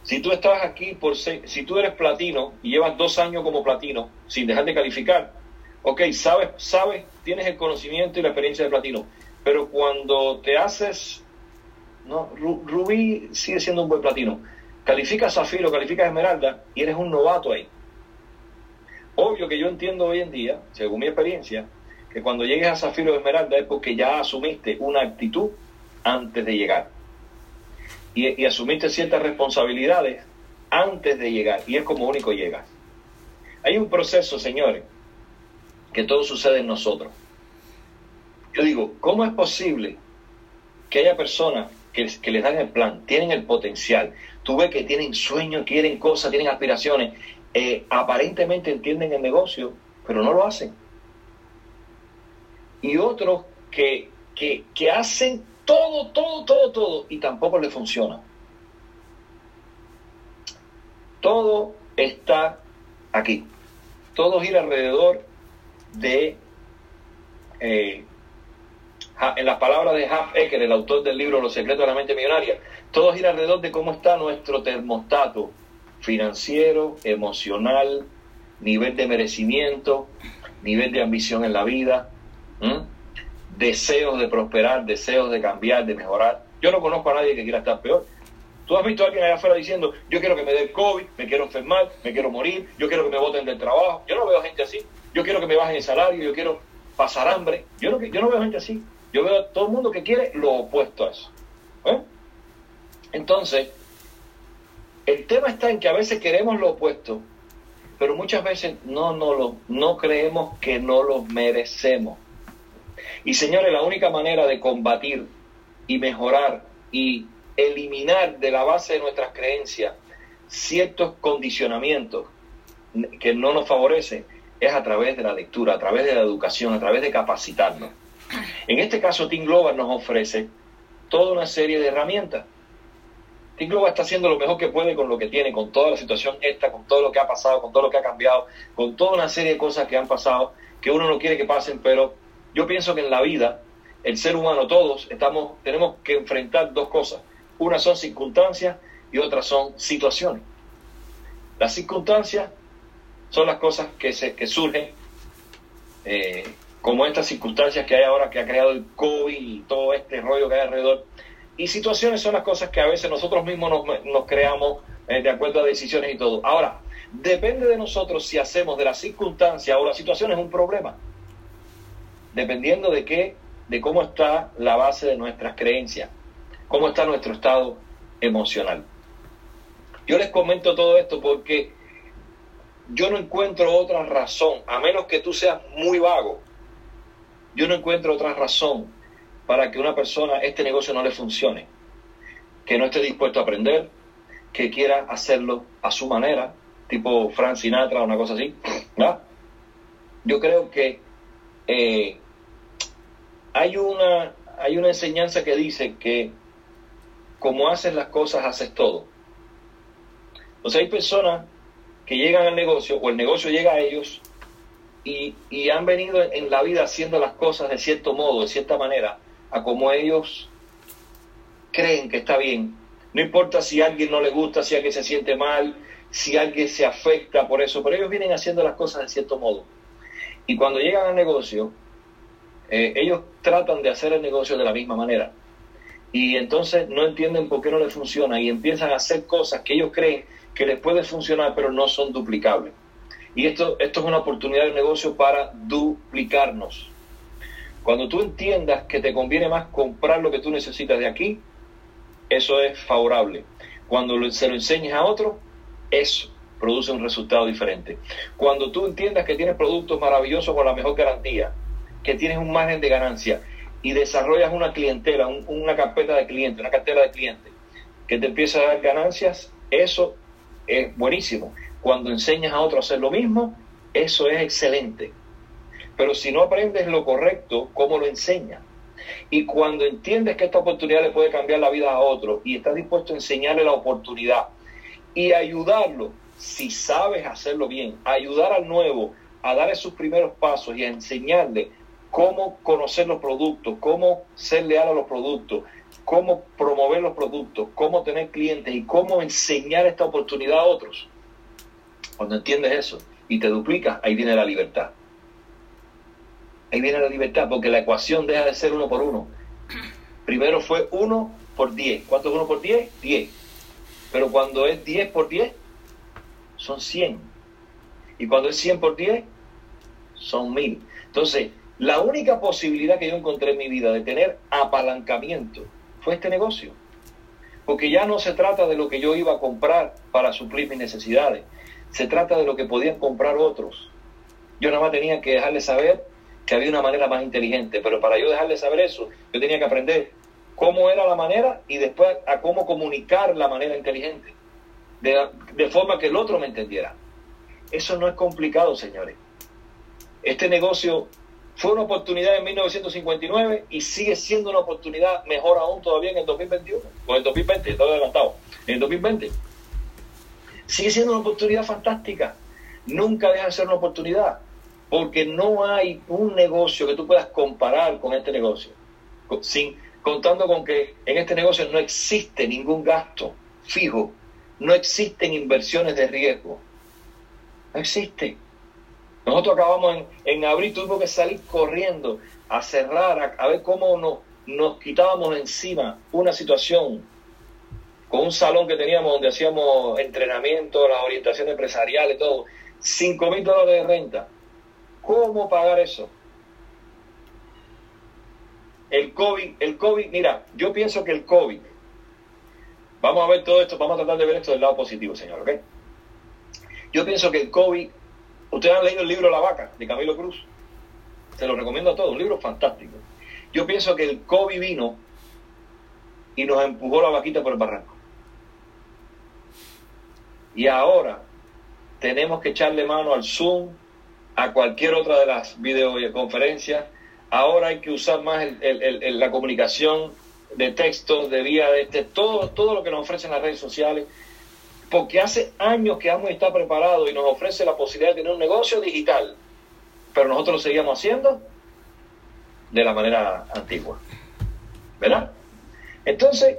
Si tú estás aquí por si tú eres platino y llevas dos años como platino sin dejar de calificar, ok, sabes, sabes, tienes el conocimiento y la experiencia de platino, pero cuando te haces no, rubí sigue siendo un buen platino. Califica zafiro, califica esmeralda y eres un novato ahí. Obvio que yo entiendo hoy en día, según mi experiencia, que cuando llegues a zafiro o esmeralda es porque ya asumiste una actitud antes de llegar. Y, y asumiste ciertas responsabilidades antes de llegar. Y es como único llegas. Hay un proceso, señores, que todo sucede en nosotros. Yo digo, ¿cómo es posible que haya personas que, les dan el plan, tienen el potencial, tú ves que tienen sueños, quieren cosas, tienen aspiraciones, eh, aparentemente entienden el negocio, pero no lo hacen? Y otros que, que, que hacen todo, todo, todo, todo y tampoco les funciona. Todo está aquí. Todo gira alrededor de, eh, en las palabras de Haf Ecker, el autor del libro Los secretos de la mente millonaria, todo gira alrededor de cómo está nuestro termostato financiero, emocional, nivel de merecimiento, nivel de ambición en la vida, deseos de prosperar, deseos de cambiar, de mejorar. Yo no conozco a nadie que quiera estar peor. Tú has visto a alguien allá afuera diciendo, yo quiero que me dé el COVID, me quiero enfermar, me quiero morir, yo quiero que me voten del trabajo. Yo no veo gente así. Yo quiero que me bajen el salario, yo quiero pasar hambre. Yo no, yo no veo gente así. Yo veo a todo el mundo que quiere lo opuesto a eso. ¿eh? Entonces, el tema está en que a veces queremos lo opuesto, pero muchas veces no, no, lo, no creemos que no lo merecemos. Y señores, la única manera de combatir y mejorar y eliminar de la base de nuestras creencias ciertos condicionamientos que no nos favorecen es a través de la lectura, a través de la educación, a través de capacitarnos. En este caso, Team Global nos ofrece toda una serie de herramientas. Team Global está haciendo lo mejor que puede con lo que tiene, con toda la situación esta, con todo lo que ha pasado, con todo lo que ha cambiado, con toda una serie de cosas que han pasado, que uno no quiere que pasen, pero yo pienso que en la vida, el ser humano, todos, estamos, tenemos que enfrentar dos cosas. Una son circunstancias y otras son situaciones. Las circunstancias son las cosas que, se, que surgen, eh, como estas circunstancias que hay ahora que ha creado el COVID y todo este rollo que hay alrededor. Y situaciones son las cosas que a veces nosotros mismos nos, creamos eh, de acuerdo a decisiones y todo. Ahora, depende de nosotros si hacemos de la circunstancia o la situación es un problema. Dependiendo de qué, de cómo está la base de nuestras creencias cómo está nuestro estado emocional. Yo les comento todo esto porque yo no encuentro otra razón, a menos que tú seas muy vago, yo no encuentro otra razón para que una persona este negocio no le funcione, que no esté dispuesto a aprender, que quiera hacerlo a su manera, tipo Frank Sinatra o una cosa así. Yo creo que eh, hay, una, hay una enseñanza que dice que como haces las cosas, haces todo. Entonces hay personas que llegan al negocio o el negocio llega a ellos y, han venido en la vida haciendo las cosas de cierto modo, de cierta manera, a como ellos creen que está bien. No importa si a alguien no le gusta, si alguien se siente mal, si alguien se afecta por eso, pero ellos vienen haciendo las cosas de cierto modo. Y cuando llegan al negocio, eh, ellos tratan de hacer el negocio de la misma manera y entonces no entienden por qué no les funciona y empiezan a hacer cosas que ellos creen que les puede funcionar pero no son duplicables. Y esto, esto es una oportunidad de negocio para duplicarnos. Cuando tú entiendas que te conviene más comprar lo que tú necesitas de aquí, eso es favorable. Cuando se lo enseñes a otro, eso produce un resultado diferente. Cuando tú entiendas que tienes productos maravillosos con la mejor garantía, que tienes un margen de ganancia y desarrollas una clientela, una carpeta de clientes, una cartera de clientes, que te empieza a dar ganancias, eso es buenísimo. Cuando enseñas a otro a hacer lo mismo, eso es excelente. Pero si no aprendes lo correcto, ¿cómo lo enseñas? Y cuando entiendes que esta oportunidad le puede cambiar la vida a otro y estás dispuesto a enseñarle la oportunidad y ayudarlo, si sabes hacerlo bien, ayudar al nuevo a dar sus primeros pasos y a enseñarle cómo conocer los productos, cómo ser leal a los productos, cómo promover los productos, cómo tener clientes y cómo enseñar esta oportunidad a otros. Cuando entiendes eso y te duplicas, ahí viene la libertad. Ahí viene la libertad, porque la ecuación deja de ser uno por uno. Primero fue uno por 10. ¿Cuánto es 1 por 10? 10. Pero cuando es 10 por 10, son 100. Y cuando es 100 por 10, son 1000. Entonces, la única posibilidad que yo encontré en mi vida de tener apalancamiento fue este negocio. Porque ya no se trata de lo que yo iba a comprar para suplir mis necesidades. Se trata de lo que podían comprar otros. Yo nada más tenía que dejarles saber que había una manera más inteligente. Pero para yo dejarles saber eso, yo tenía que aprender cómo era la manera y después a cómo comunicar la manera inteligente. De, de forma que el otro me entendiera. Eso no es complicado, señores. Este negocio fue una oportunidad en 1959 y sigue siendo una oportunidad mejor aún todavía en el 2021, o en el 2020, estoy adelantado, en el 2020. Sigue siendo una oportunidad fantástica. Nunca deja de ser una oportunidad, porque no hay un negocio que tú puedas comparar con este negocio, sin, contando con que en este negocio no existe ningún gasto fijo, no existen inversiones de riesgo, no existe. Nosotros acabamos en, en abril, tuvimos que salir corriendo a cerrar, a, ver cómo nos, nos quitábamos encima una situación con un salón que teníamos donde hacíamos entrenamiento, las orientaciones empresariales, todo, 5 mil dólares de renta. ¿Cómo pagar eso? El COVID, el COVID, mira, yo pienso que el COVID, vamos a ver todo esto, vamos a tratar de ver esto del lado positivo, señor, ¿ok? Yo pienso que el COVID Ustedes han leído el libro La Vaca de Camilo Cruz. Se lo recomiendo a todos, un libro fantástico. Yo pienso que el COVID vino y nos empujó la vaquita por el barranco. Y ahora tenemos que echarle mano al Zoom, a cualquier otra de las videoconferencias. Ahora hay que usar más la comunicación de texto, de vía de este, todo, todo lo que nos ofrecen las redes sociales porque hace años que Amway está preparado y nos ofrece la posibilidad de tener un negocio digital, pero nosotros lo seguimos haciendo de la manera antigua. ¿Verdad? Entonces,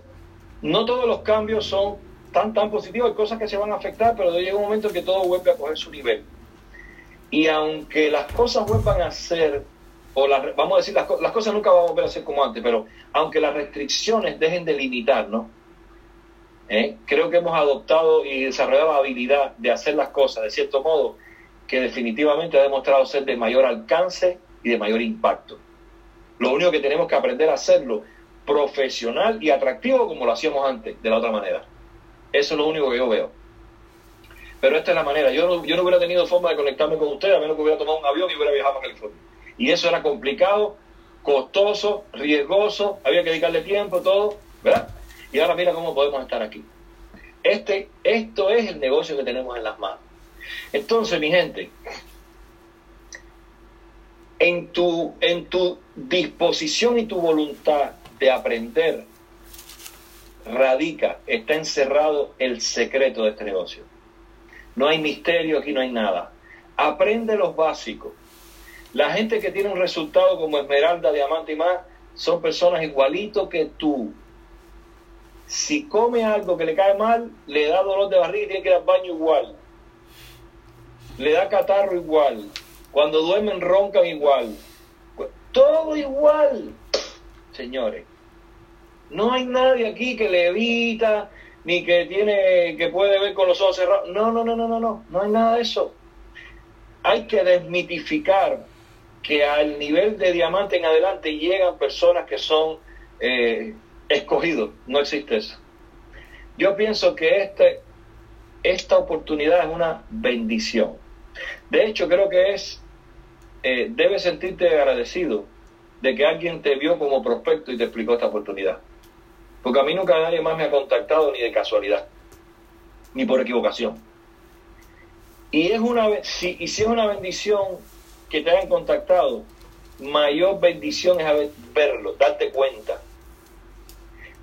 no todos los cambios son tan, tan positivos, hay cosas que se van a afectar, pero llega un momento en que todo vuelve a coger su nivel. Y aunque las cosas vuelvan a ser, o las, vamos a decir, las, las cosas nunca van a volver a ser como antes, pero aunque las restricciones dejen de limitarnos, ¿eh? Creo que hemos adoptado y desarrollado la habilidad de hacer las cosas de cierto modo que definitivamente ha demostrado ser de mayor alcance y de mayor impacto. Lo único que tenemos que aprender a hacerlo profesional y atractivo como lo hacíamos antes, de la otra manera. Eso es lo único que yo veo. Pero esta es la manera. Yo no, yo no hubiera tenido forma de conectarme con ustedes a menos que hubiera tomado un avión y hubiera viajado a California. Y eso era complicado, costoso, riesgoso, había que dedicarle tiempo, todo, ¿verdad? Y ahora mira cómo podemos estar aquí. Este, esto es el negocio que tenemos en las manos. Entonces, mi gente, en tu, en tu disposición y tu voluntad de aprender radica, está encerrado el secreto de este negocio. No hay misterio, aquí no hay nada. Aprende los básicos. La gente que tiene un resultado como Esmeralda, Diamante y más, son personas igualitos que tú, si come algo que le cae mal, le da dolor de barriga y tiene que ir al baño igual. Le da catarro igual. Cuando duermen roncan igual. Todo igual, señores. No hay nadie aquí que le evita ni que tiene que puede ver con los ojos cerrados. No, no, no, no, no, no. No hay nada de eso. Hay que desmitificar que al nivel de diamante en adelante llegan personas que son eh, escogido, no existe eso. Yo pienso que este, esta oportunidad es una bendición. De hecho, creo que es, eh, debes sentirte agradecido de que alguien te vio como prospecto y te explicó esta oportunidad. Porque a mí nunca nadie más me ha contactado ni de casualidad, ni por equivocación. Y, es una, si, y si es una bendición que te hayan contactado, mayor bendición es verlo, darte cuenta.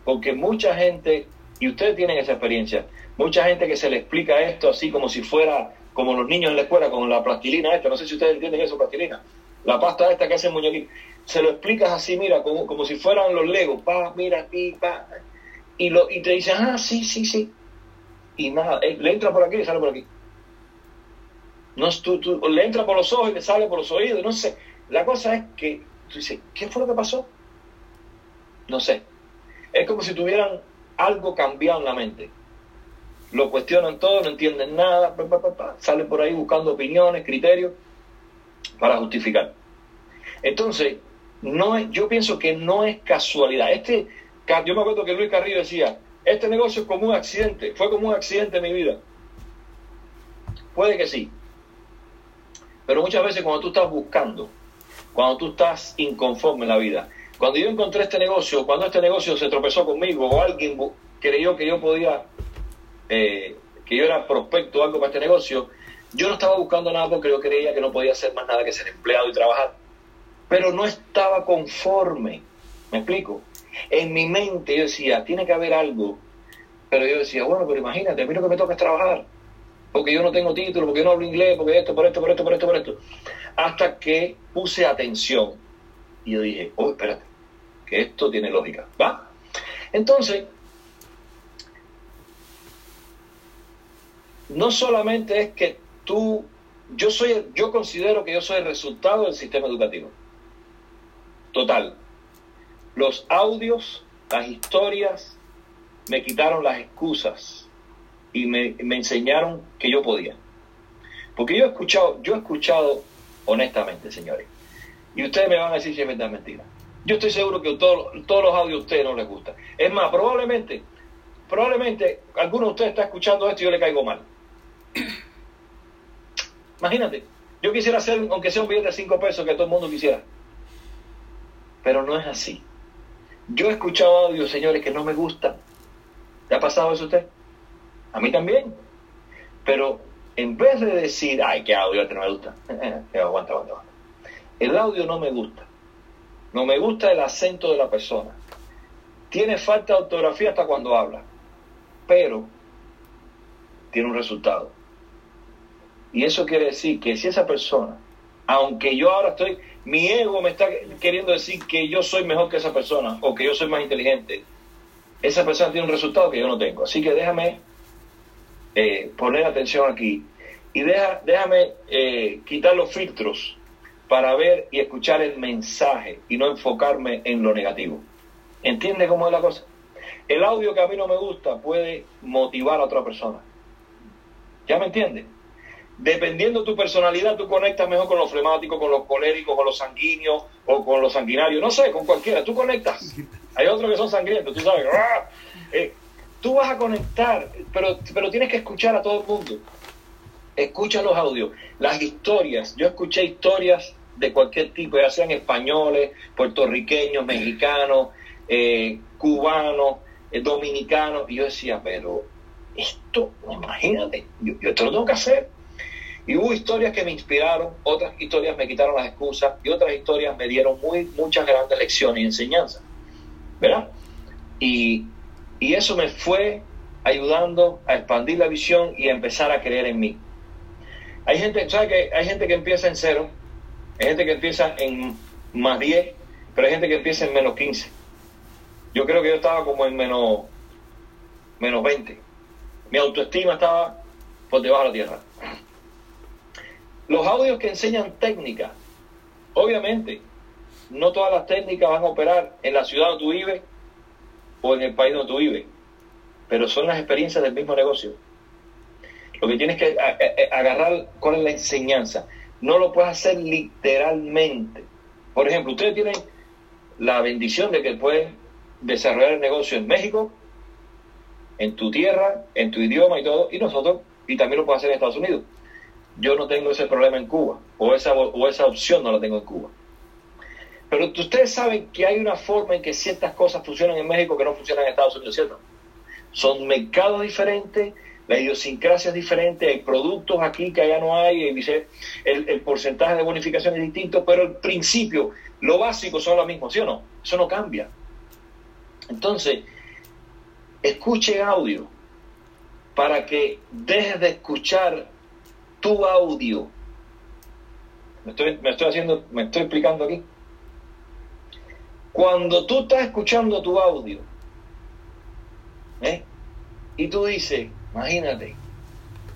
Porque mucha gente, y ustedes tienen esa experiencia, mucha gente que se le explica esto así como si fuera como los niños en la escuela con la plastilina esta, no sé si ustedes entienden eso, plastilina, la pasta esta que hace muñequito, se lo explicas así, mira, como, como si fueran los legos, pa, mira, pi, pa, y, lo, y te dicen, ah, sí, sí, sí, y nada, eh, le entra por aquí y sale por aquí. No, tú, tú, le entra por los ojos y te sale por los oídos, no sé. La cosa es que tú dices, ¿qué fue lo que pasó? No sé. es como si tuvieran algo cambiado en la mente. Lo cuestionan todo, no entienden nada, pa, pa, pa, salen por ahí buscando opiniones, criterios para justificar. Entonces, no es, yo pienso que no es casualidad. Este, yo me acuerdo que Luis Carrillo decía, este negocio es como un accidente, fue como un accidente en mi vida. Puede que sí. Pero muchas veces cuando tú estás buscando, cuando tú estás inconforme en la vida, cuando yo encontré este negocio, cuando este negocio se tropezó conmigo o alguien creyó que yo podía, eh, que yo era prospecto o algo para este negocio, yo no estaba buscando nada porque yo creía que no podía hacer más nada que ser empleado y trabajar. Pero no estaba conforme. ¿Me explico? En mi mente yo decía, tiene que haber algo. Pero yo decía, bueno, pero imagínate, a mí que me toca trabajar. Porque yo no tengo título, porque yo no hablo inglés, porque esto, por esto, por esto, por esto, por esto. Hasta que puse atención. Y yo dije, oh, espérate, que esto tiene lógica. ¿Va? Entonces, no solamente es que tú, yo soy, yo considero que yo soy el resultado del sistema educativo. Total. Los audios, las historias, me quitaron las excusas y me, me enseñaron que yo podía. Porque yo he escuchado, yo he escuchado honestamente, señores, y ustedes me van a decir si es verdad mentira. Yo estoy seguro que todo- todos los audios a ustedes no les gustan. Es más, probablemente, probablemente alguno de ustedes está escuchando esto y yo le caigo mal. Imagínate, yo quisiera hacer, aunque sea un billete de 5 pesos, que todo el mundo quisiera. Pero no es así. Yo he escuchado audios, señores, que no me gustan. ¿Le ha pasado eso a usted? A mí también. Pero en vez de decir, ay, qué audio este no me gusta, eh, aguanta, aguanta, aguanta. El audio no me gusta. No me gusta el acento de la persona. Tiene falta de ortografía hasta cuando habla. Pero tiene un resultado. Y eso quiere decir que si esa persona, aunque yo ahora estoy, mi ego me está queriendo decir que yo soy mejor que esa persona o que yo soy más inteligente, esa persona tiene un resultado que yo no tengo. Así que déjame eh, poner atención aquí y déjame eh, quitar los filtros para ver y escuchar el mensaje y no enfocarme en lo negativo. ¿Entiende cómo es la cosa? El audio que a mí no me gusta puede motivar a otra persona. ¿Ya me entiende? Dependiendo de tu personalidad, tú conectas mejor con los flemáticos, con los coléricos, con los sanguíneos o con los sanguinarios. No sé, con cualquiera. Tú conectas. Hay otros que son sangrientos, tú sabes. ¡ah! Eh, tú vas a conectar, pero, pero tienes que escuchar a todo el mundo. Escucha los audios, las historias. Yo escuché historias de cualquier tipo, ya sean españoles, puertorriqueños, mexicanos, eh, cubanos, eh, dominicanos. Y yo decía, pero esto, imagínate, yo, yo esto lo tengo que hacer. Y hubo historias que me inspiraron, otras historias me quitaron las excusas y otras historias me dieron muy, muchas grandes lecciones y enseñanzas. ¿Verdad? Y, y eso me fue ayudando a expandir la visión y a empezar a creer en mí. Hay gente, ¿sabes que Hay gente que empieza en cero, hay gente que empieza en más 10, pero hay gente que empieza en menos 15. Yo creo que yo estaba como en menos, menos 20. Mi autoestima estaba por debajo de la tierra. Los audios que enseñan técnica, obviamente, no todas las técnicas van a operar en la ciudad donde tú vives o en el país donde tú vives, pero son las experiencias del mismo negocio. Lo que tienes que agarrar cuál es la enseñanza. No lo puedes hacer literalmente. Por ejemplo, ustedes tienen la bendición de que pueden desarrollar el negocio en México, en tu tierra, en tu idioma y todo, y nosotros, y también lo puedes hacer en Estados Unidos. Yo no tengo ese problema en Cuba, o esa, o esa opción no la tengo en Cuba. Pero ustedes saben que hay una forma en que ciertas cosas funcionan en México que no funcionan en Estados Unidos, ¿cierto? Son mercados diferentes, la idiosincrasia es diferente, hay productos aquí que allá no hay, el, el porcentaje de bonificación es distinto, pero el principio, lo básico son lo mismo, ¿sí o no? Eso no cambia. Entonces, escuche audio para que dejes de escuchar tu audio. Me estoy, me estoy haciendo, me estoy explicando aquí. Cuando tú estás escuchando tu audio, ¿eh? y tú dices, imagínate,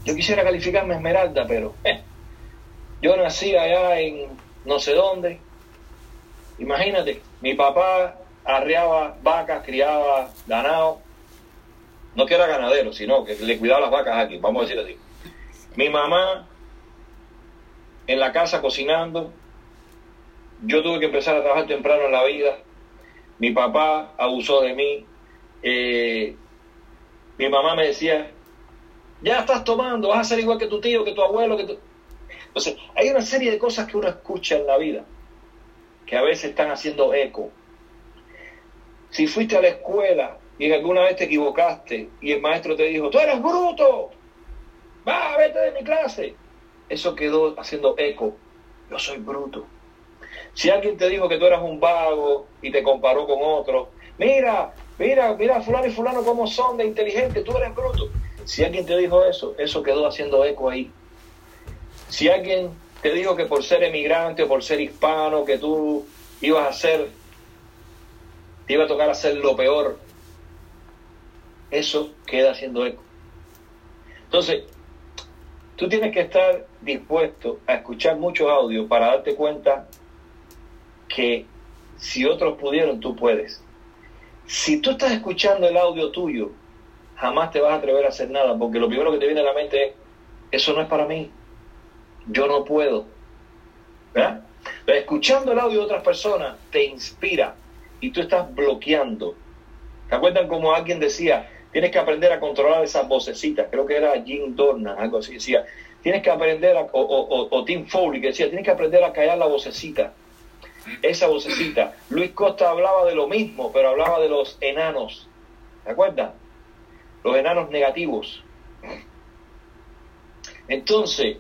yo quisiera calificarme Esmeralda, pero eh, yo nací allá en no sé dónde. Imagínate, mi papá arreaba vacas, criaba ganado. No que era ganadero, sino que le cuidaba las vacas aquí, vamos a decir así. Mi mamá en la casa cocinando. Yo tuve que empezar a trabajar temprano en la vida. Mi papá abusó de mí. Eh, mi mamá me decía, ya estás tomando, vas a ser igual que tu tío, que tu abuelo, que tu... Entonces, hay una serie de cosas que uno escucha en la vida que a veces están haciendo eco. Si fuiste a la escuela y alguna vez te equivocaste y el maestro te dijo, tú eres bruto, va, vete de mi clase. Eso quedó haciendo eco. Yo soy bruto. Si alguien te dijo que tú eras un vago y te comparó con otro, mira, mira, mira, fulano y fulano cómo son de inteligente, tú eres bruto. Si alguien te dijo eso, eso quedó haciendo eco ahí. Si alguien te dijo que por ser emigrante o por ser hispano, que tú ibas a ser, te iba a tocar hacer lo peor, eso queda haciendo eco. Entonces, tú tienes que estar dispuesto a escuchar muchos audios para darte cuenta que si otros pudieron, tú puedes. Si tú estás escuchando el audio tuyo, jamás te vas a atrever a hacer nada, porque lo primero que te viene a la mente es, eso no es para mí, yo no puedo. ¿Verdad? Pero escuchando el audio de otras personas te inspira y tú estás bloqueando. ¿Te acuerdan como alguien decía, tienes que aprender a controlar esas vocecitas? Creo que era Jim Dornan, algo así, decía, tienes que aprender, a, o, o, o Tim Foley, que decía, tienes que aprender a callar la vocecita esa vocecita. Luis Costa hablaba de lo mismo, pero hablaba de los enanos. ¿te acuerdas? Los enanos negativos. Entonces,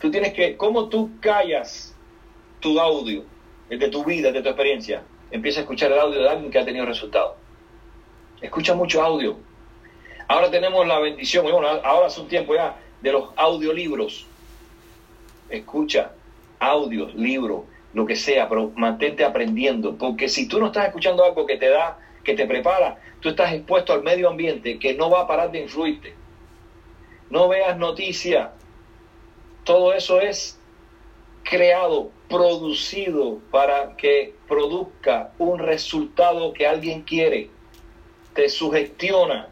tú tienes que, ¿cómo tú callas tu audio de tu vida, de tu experiencia? Empieza a escuchar el audio de alguien que ha tenido resultados. Escucha mucho audio. Ahora tenemos la bendición, bueno, ahora hace un tiempo ya, de los audiolibros. Escucha audios, libros lo que sea, pero mantente aprendiendo, porque si tú no estás escuchando algo que te da, que te prepara, tú estás expuesto al medio ambiente que no va a parar de influirte. No veas noticias, todo eso es creado, producido para que produzca un resultado que alguien quiere, te sugestiona,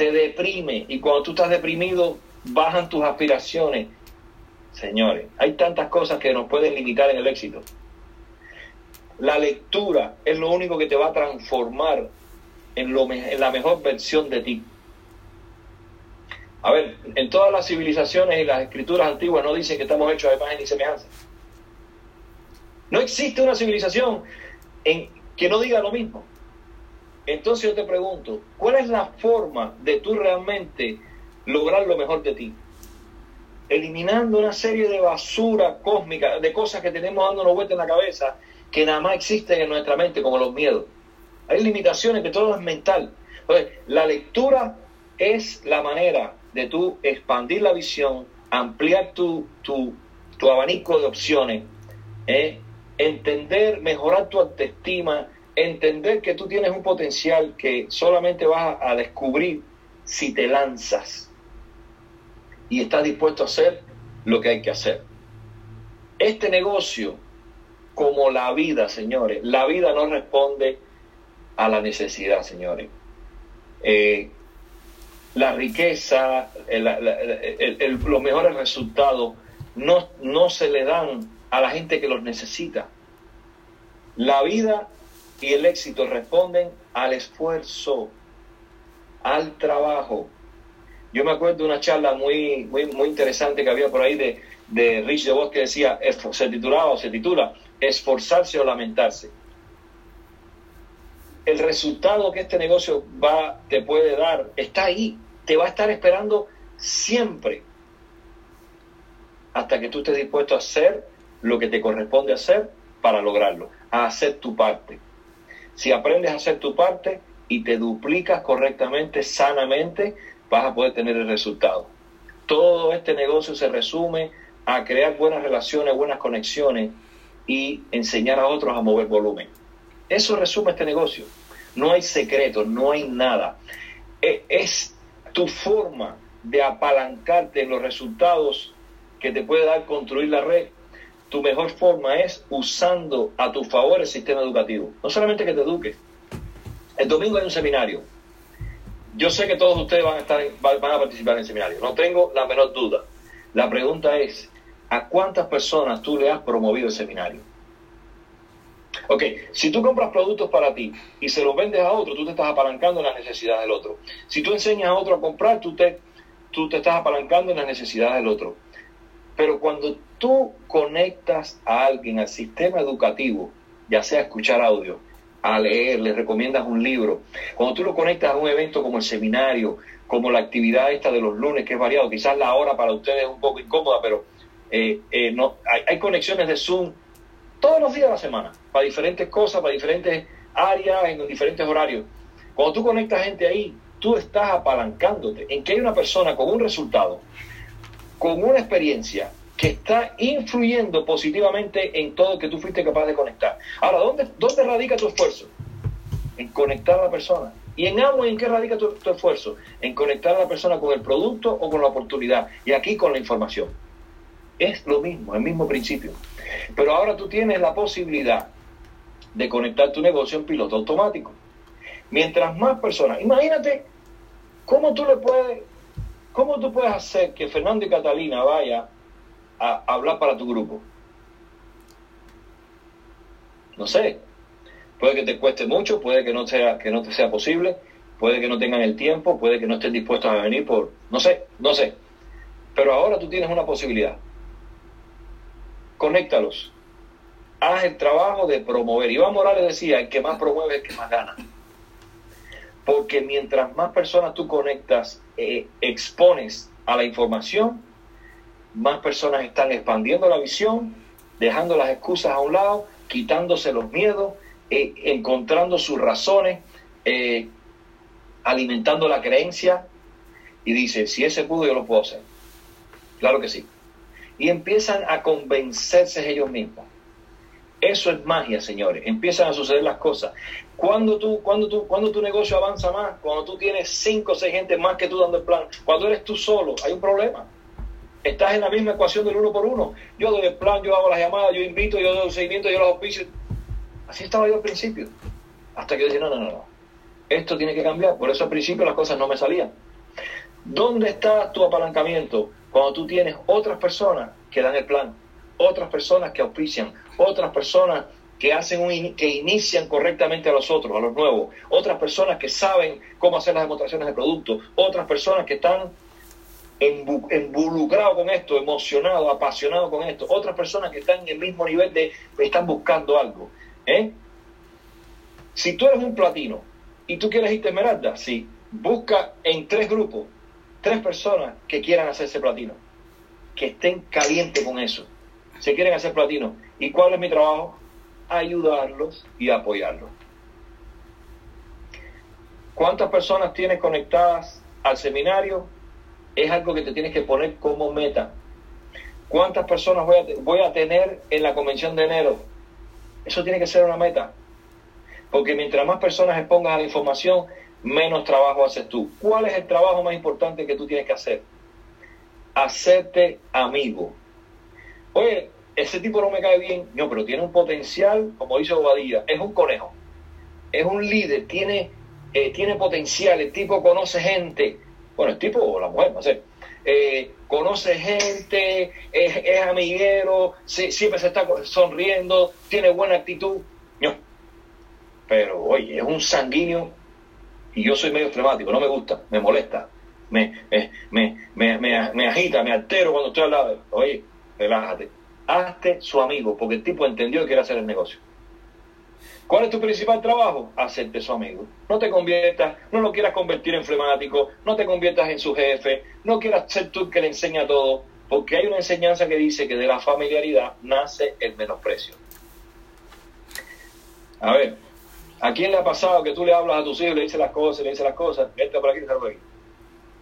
te deprime y cuando tú estás deprimido bajan tus aspiraciones Señores, hay tantas cosas que nos pueden limitar en el éxito. La lectura es lo único que te va a transformar en, lo, en la mejor versión de ti. A ver, en todas las civilizaciones y las escrituras antiguas no dicen que estamos hechos de imagen y semejanza. No existe una civilización en que no diga lo mismo. Entonces yo te pregunto, ¿cuál es la forma de tú realmente lograr lo mejor de ti? eliminando una serie de basura cósmica, de cosas que tenemos dándonos vuelta en la cabeza, que nada más existen en nuestra mente, como los miedos. Hay limitaciones que todo es mental. Entonces, la lectura es la manera de tú expandir la visión, ampliar tu, tu, tu abanico de opciones, ¿eh? entender, mejorar tu autoestima, entender que tú tienes un potencial que solamente vas a descubrir si te lanzas y estás dispuesto a hacer lo que hay que hacer. Este negocio, como la vida, señores, la vida no responde a la necesidad, señores. Eh, la riqueza, los mejores resultados no, no se le dan a la gente que los necesita. La vida y el éxito responden al esfuerzo, al trabajo, yo me acuerdo de una charla muy, muy, muy interesante que había por ahí de, de Rich DeVos que decía, se titulaba o se titula Esforzarse o lamentarse. El resultado que este negocio va, te puede dar está ahí, te va a estar esperando siempre hasta que tú estés dispuesto a hacer lo que te corresponde hacer para lograrlo, a hacer tu parte. Si aprendes a hacer tu parte y te duplicas correctamente, sanamente, vas a poder tener el resultado. Todo este negocio se resume a crear buenas relaciones, buenas conexiones y enseñar a otros a mover volumen. Eso resume este negocio. No hay secreto, no hay nada. E, es tu forma de apalancarte en los resultados que te puede dar construir la red. Tu mejor forma es usando a tu favor el sistema educativo. No solamente que te eduques. El domingo hay un seminario. Yo sé que todos ustedes van a, estar, van a participar en el seminario. No tengo la menor duda. La pregunta es, ¿a cuántas personas tú le has promovido el seminario? Ok, si tú compras productos para ti y se los vendes a otro, tú te estás apalancando en las necesidades del otro. Si tú enseñas a otro a comprar, tú te, tú te estás apalancando en las necesidades del otro. Pero cuando tú conectas a alguien al sistema educativo, ya sea escuchar audio, a leer, le recomiendas un libro, cuando tú lo conectas a un evento como el seminario, como la actividad esta de los lunes, que es variado, quizás la hora para ustedes es un poco incómoda, pero eh, eh, no, hay, hay conexiones de Zoom todos los días de la semana, para diferentes cosas, para diferentes áreas, en diferentes horarios. Cuando tú conectas gente ahí, tú estás apalancándote en que hay una persona con un resultado, con una experiencia que está influyendo positivamente en todo que tú fuiste capaz de conectar. Ahora, ¿dónde, dónde radica tu esfuerzo? En conectar a la persona. ¿Y en Amway en qué radica tu, tu esfuerzo? En conectar a la persona con el producto o con la oportunidad. Y aquí con la información. Es lo mismo, el mismo principio. Pero ahora tú tienes la posibilidad de conectar tu negocio en piloto automático. Mientras más personas, imagínate cómo tú le puedes, cómo tú puedes hacer que Fernando y Catalina vaya a hablar para tu grupo. No sé, puede que te cueste mucho, puede que no sea que no te sea posible, puede que no tengan el tiempo, puede que no estén dispuestos a venir por, no sé, no sé. Pero ahora tú tienes una posibilidad conéctalos. Haz el trabajo de promover. Iván Morales decía, el que más promueve es el que más gana. Porque mientras más personas tú conectas, eh, expones a la información, más personas están expandiendo la visión, dejando las excusas a un lado, quitándose los miedos, eh, encontrando sus razones, eh, alimentando la creencia y dice, si ese pudo, yo lo puedo hacer. Claro que sí y empiezan a convencerse ellos mismos. Eso es magia, señores. Empiezan a suceder las cosas. Cuando, tú, cuando, tú, cuando tu negocio avanza más, cuando tú tienes cinco o seis gente más que tú dando el plan, cuando eres tú solo, hay un problema. Estás en la misma ecuación del uno por uno. Yo doy el plan, yo hago las llamadas, yo invito, yo doy el seguimiento, yo los auspicio. Así estaba yo al principio. Hasta que yo dije, no, no, no, no. Esto tiene que cambiar. Por eso al principio las cosas no me salían. ¿Dónde está tu apalancamiento? Cuando tú tienes otras personas que dan el plan, otras personas que auspician, otras personas que hacen un que inician correctamente a los otros, a los nuevos, otras personas que saben cómo hacer las demostraciones de producto, otras personas que están involucrados con esto, emocionados, apasionados con esto, otras personas que están en el mismo nivel de están buscando algo. ¿eh? Si tú eres un platino y tú quieres irte esmeralda, sí, busca en tres grupos tres personas que quieran hacerse platino, que estén calientes con eso, se quieren hacer platino. ¿Y cuál es mi trabajo? Ayudarlos y apoyarlos. ¿Cuántas personas tienes conectadas al seminario? Es algo que te tienes que poner como meta. ¿Cuántas personas voy a, voy a tener en la convención de enero? Eso tiene que ser una meta. Porque mientras más personas expongas a la información, menos trabajo haces tú. ¿Cuál es el trabajo más importante que tú tienes que hacer? Hacerte amigo. Oye, ese tipo no me cae bien, no, pero tiene un potencial, como dice Obadilla, es un conejo, es un líder, tiene, eh, tiene potencial, el tipo conoce gente, bueno, el tipo o la mujer, no sé, eh, conoce gente, es, es amiguero, siempre se está sonriendo, tiene buena actitud, no. Pero, oye, es un sanguíneo y yo soy medio flemático, no me gusta, me molesta, me, me, me, me, agita, me altero cuando estoy al lado. Oye, relájate, hazte su amigo, porque el tipo entendió que quiere hacer el negocio. ¿Cuál es tu principal trabajo? Hacerte su amigo. No te conviertas, no lo quieras convertir en flemático, no te conviertas en su jefe, no quieras ser tú el que le enseña todo, porque hay una enseñanza que dice que de la familiaridad nace el menosprecio. A ver, ¿A quién le ha pasado que tú le hablas a tus hijos, le dices las cosas, le dices las cosas, entra por aquí, entra por aquí?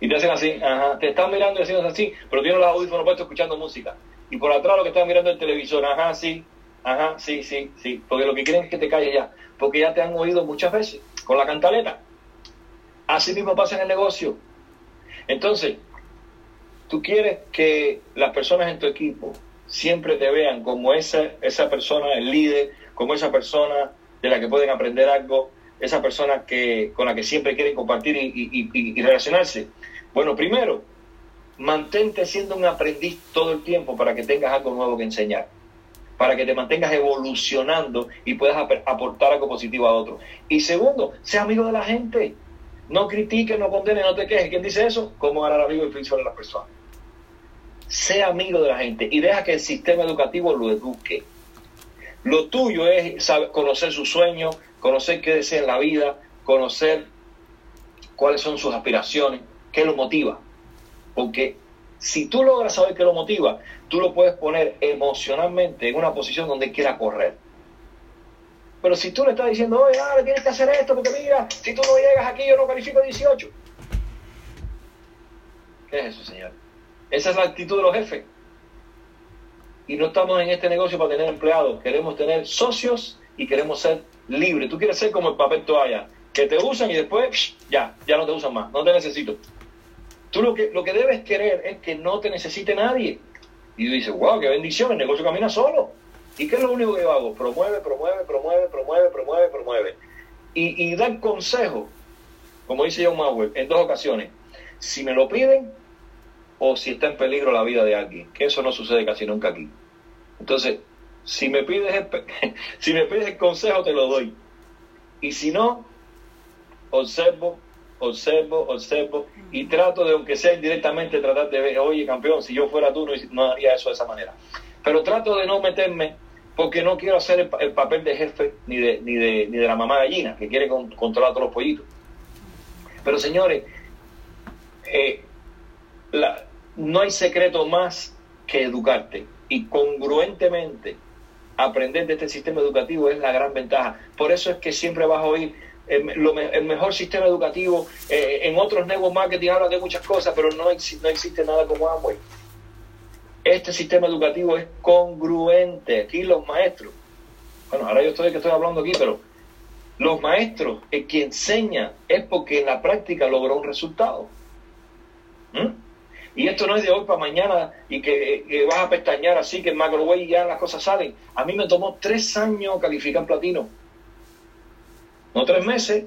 Y te hacen así, ajá, te están mirando y haciendo así, pero tienes los audífonos puestos escuchando música. Y por atrás lo que están mirando el televisor, ajá, sí, ajá, sí, sí, sí, porque lo que quieren es que te calles ya, porque ya te han oído muchas veces con la cantaleta. Así mismo pasa en el negocio. Entonces, tú quieres que las personas en tu equipo siempre te vean como esa, esa persona, el líder, como esa persona de la que pueden aprender algo, esa persona que, con la que siempre quieren compartir y, y- relacionarse. Bueno, primero, mantente siendo un aprendiz todo el tiempo para que tengas algo nuevo que enseñar, para que te mantengas evolucionando y puedas ap- aportar algo positivo a otros. Y segundo, sea amigo de la gente. No critiques, no condenes, no te quejes. ¿Quién dice eso? Cómo ganar amigos y influir sobre las personas. Sea amigo de la gente y deja que el sistema educativo lo eduque. Lo tuyo es saber- conocer sus sueños, conocer qué desea en la vida, conocer cuáles son sus aspiraciones, qué lo motiva. Porque si tú logras saber qué lo motiva, tú lo puedes poner emocionalmente en una posición donde quiera correr. Pero si tú le estás diciendo, oye, ahora tienes que hacer esto, porque mira, si tú no llegas aquí, yo no califico 18. ¿Qué es eso, señor? Esa es la actitud de los jefes. Y no estamos en este negocio para tener empleados, queremos tener socios y queremos ser libres. Tú quieres ser como el papel toalla, que te usan y después, ya, ya no te usan más, no te necesito. Tú lo que, lo que debes querer es que no te necesite nadie. Y tú dices, wow, qué bendición, el negocio camina solo. ¿Y qué es lo único que yo hago? Promueve, promueve, promueve, promueve, promueve, promueve. Y, y dar consejo, como dice John Mauer, en dos ocasiones. Si me lo piden o si está en peligro la vida de alguien, que eso no sucede casi nunca aquí. Entonces, si me pides el, si me pides el consejo, te lo doy. Y si no, observo, observo, observo y trato de, aunque sea indirectamente, tratar de ver, oye, campeón, si yo fuera tú, no, no haría eso de esa manera. Pero trato de no meterme porque no quiero hacer el, el papel de jefe ni de, ni, de, ni de la mamá gallina que quiere con- controlar todos los pollitos. Pero señores, eh, la- no hay secreto más que educarte y congruentemente aprender de este sistema educativo es la gran ventaja. Por eso es que siempre vas a oír el, lo el mejor sistema educativo. eh, en otros network marketing hablan de muchas cosas, pero no, exi- no existe nada como Amway. Este sistema educativo es congruente. Aquí los maestros, bueno, ahora yo estoy que estoy hablando aquí, pero los maestros, el que enseña es porque en la práctica logró un resultado. ¿Mm? Y esto no es de hoy para mañana y que, que vas a pestañear así, que en Macroway ya las cosas salen. A mí me tomó tres años calificar platino. No tres meses,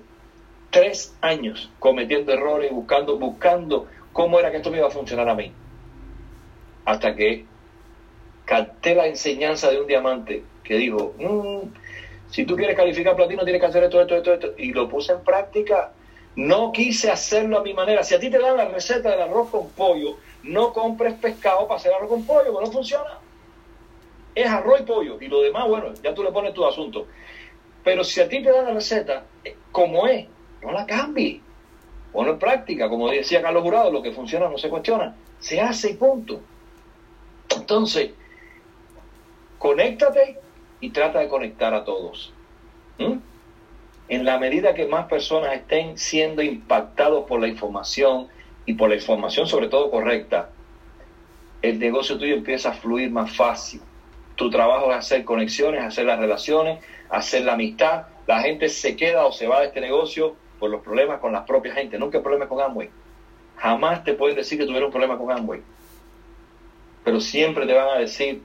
tres años cometiendo errores, buscando, buscando cómo era que esto me iba a funcionar a mí. Hasta que capté la enseñanza de un diamante que dijo, "Mm, si tú quieres calificar platino tienes que hacer esto, esto, esto, esto. Y lo puse en práctica. No quise hacerlo a mi manera. Si a ti te dan la receta del arroz con pollo, no compres pescado para hacer arroz con pollo, porque no funciona. Es arroz y pollo. Y lo demás, bueno, ya tú le pones tu asunto. Pero si a ti te dan la receta eh, como es, no la cambies. Ponlo en práctica. Como decía Carlos Jurado, lo que funciona no se cuestiona. Se hace y punto. Entonces, conéctate y trata de conectar a todos. ¿Mm? En la medida que más personas estén siendo impactados por la información y por la información sobre todo correcta, el negocio tuyo empieza a fluir más fácil. Tu trabajo es hacer conexiones, hacer las relaciones, hacer la amistad. La gente se queda o se va de este negocio por los problemas con la propia gente, nunca hay problemas con Amway. Jamás te pueden decir que tuvieron problemas con Amway. Pero siempre te van a decir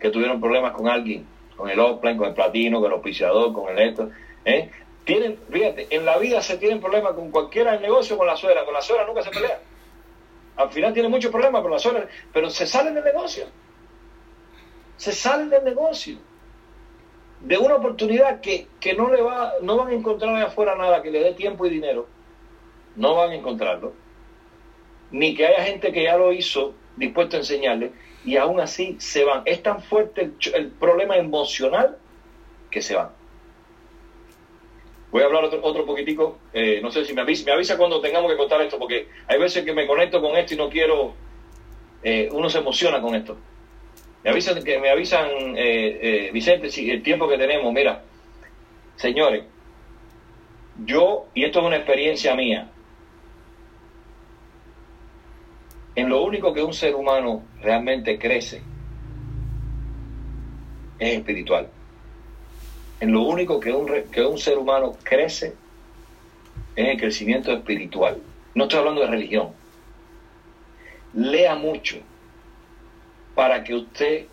que tuvieron problemas con alguien, con el offline, con el platino, con el auspiciador, con el esto. ¿eh? Tienen, fíjate, en la vida se tienen problemas con cualquiera del negocio, con la suegra. Con la suegra nunca se pelea. Al final tienen muchos problemas con la suegra, pero se salen del negocio. Se salen del negocio. De una oportunidad que, que no le va, no van a encontrar allá afuera nada que le dé tiempo y dinero. No van a encontrarlo. Ni que haya gente que ya lo hizo dispuesto a enseñarle y aún así se van. Es tan fuerte el, el problema emocional que se van. Voy a hablar otro, otro poquitico, eh, no sé si me avisa, me avisa cuando tengamos que contar esto, porque hay veces que me conecto con esto y no quiero, eh, uno se emociona con esto. Me avisan, que me avisan, eh, eh, Vicente, si el tiempo que tenemos, mira, señores, yo, y esto es una experiencia mía, en lo único que un ser humano realmente crece es espiritual. En lo único que un, que un ser humano crece es el crecimiento espiritual. No estoy hablando de religión. Lea mucho para que usted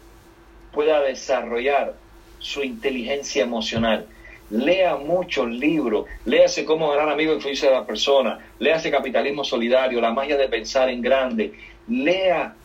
pueda desarrollar su inteligencia emocional. Lea muchos libros, léase cómo gran amigo influencia a la persona, léase Capitalismo Solidario, La magia de pensar en grande, lea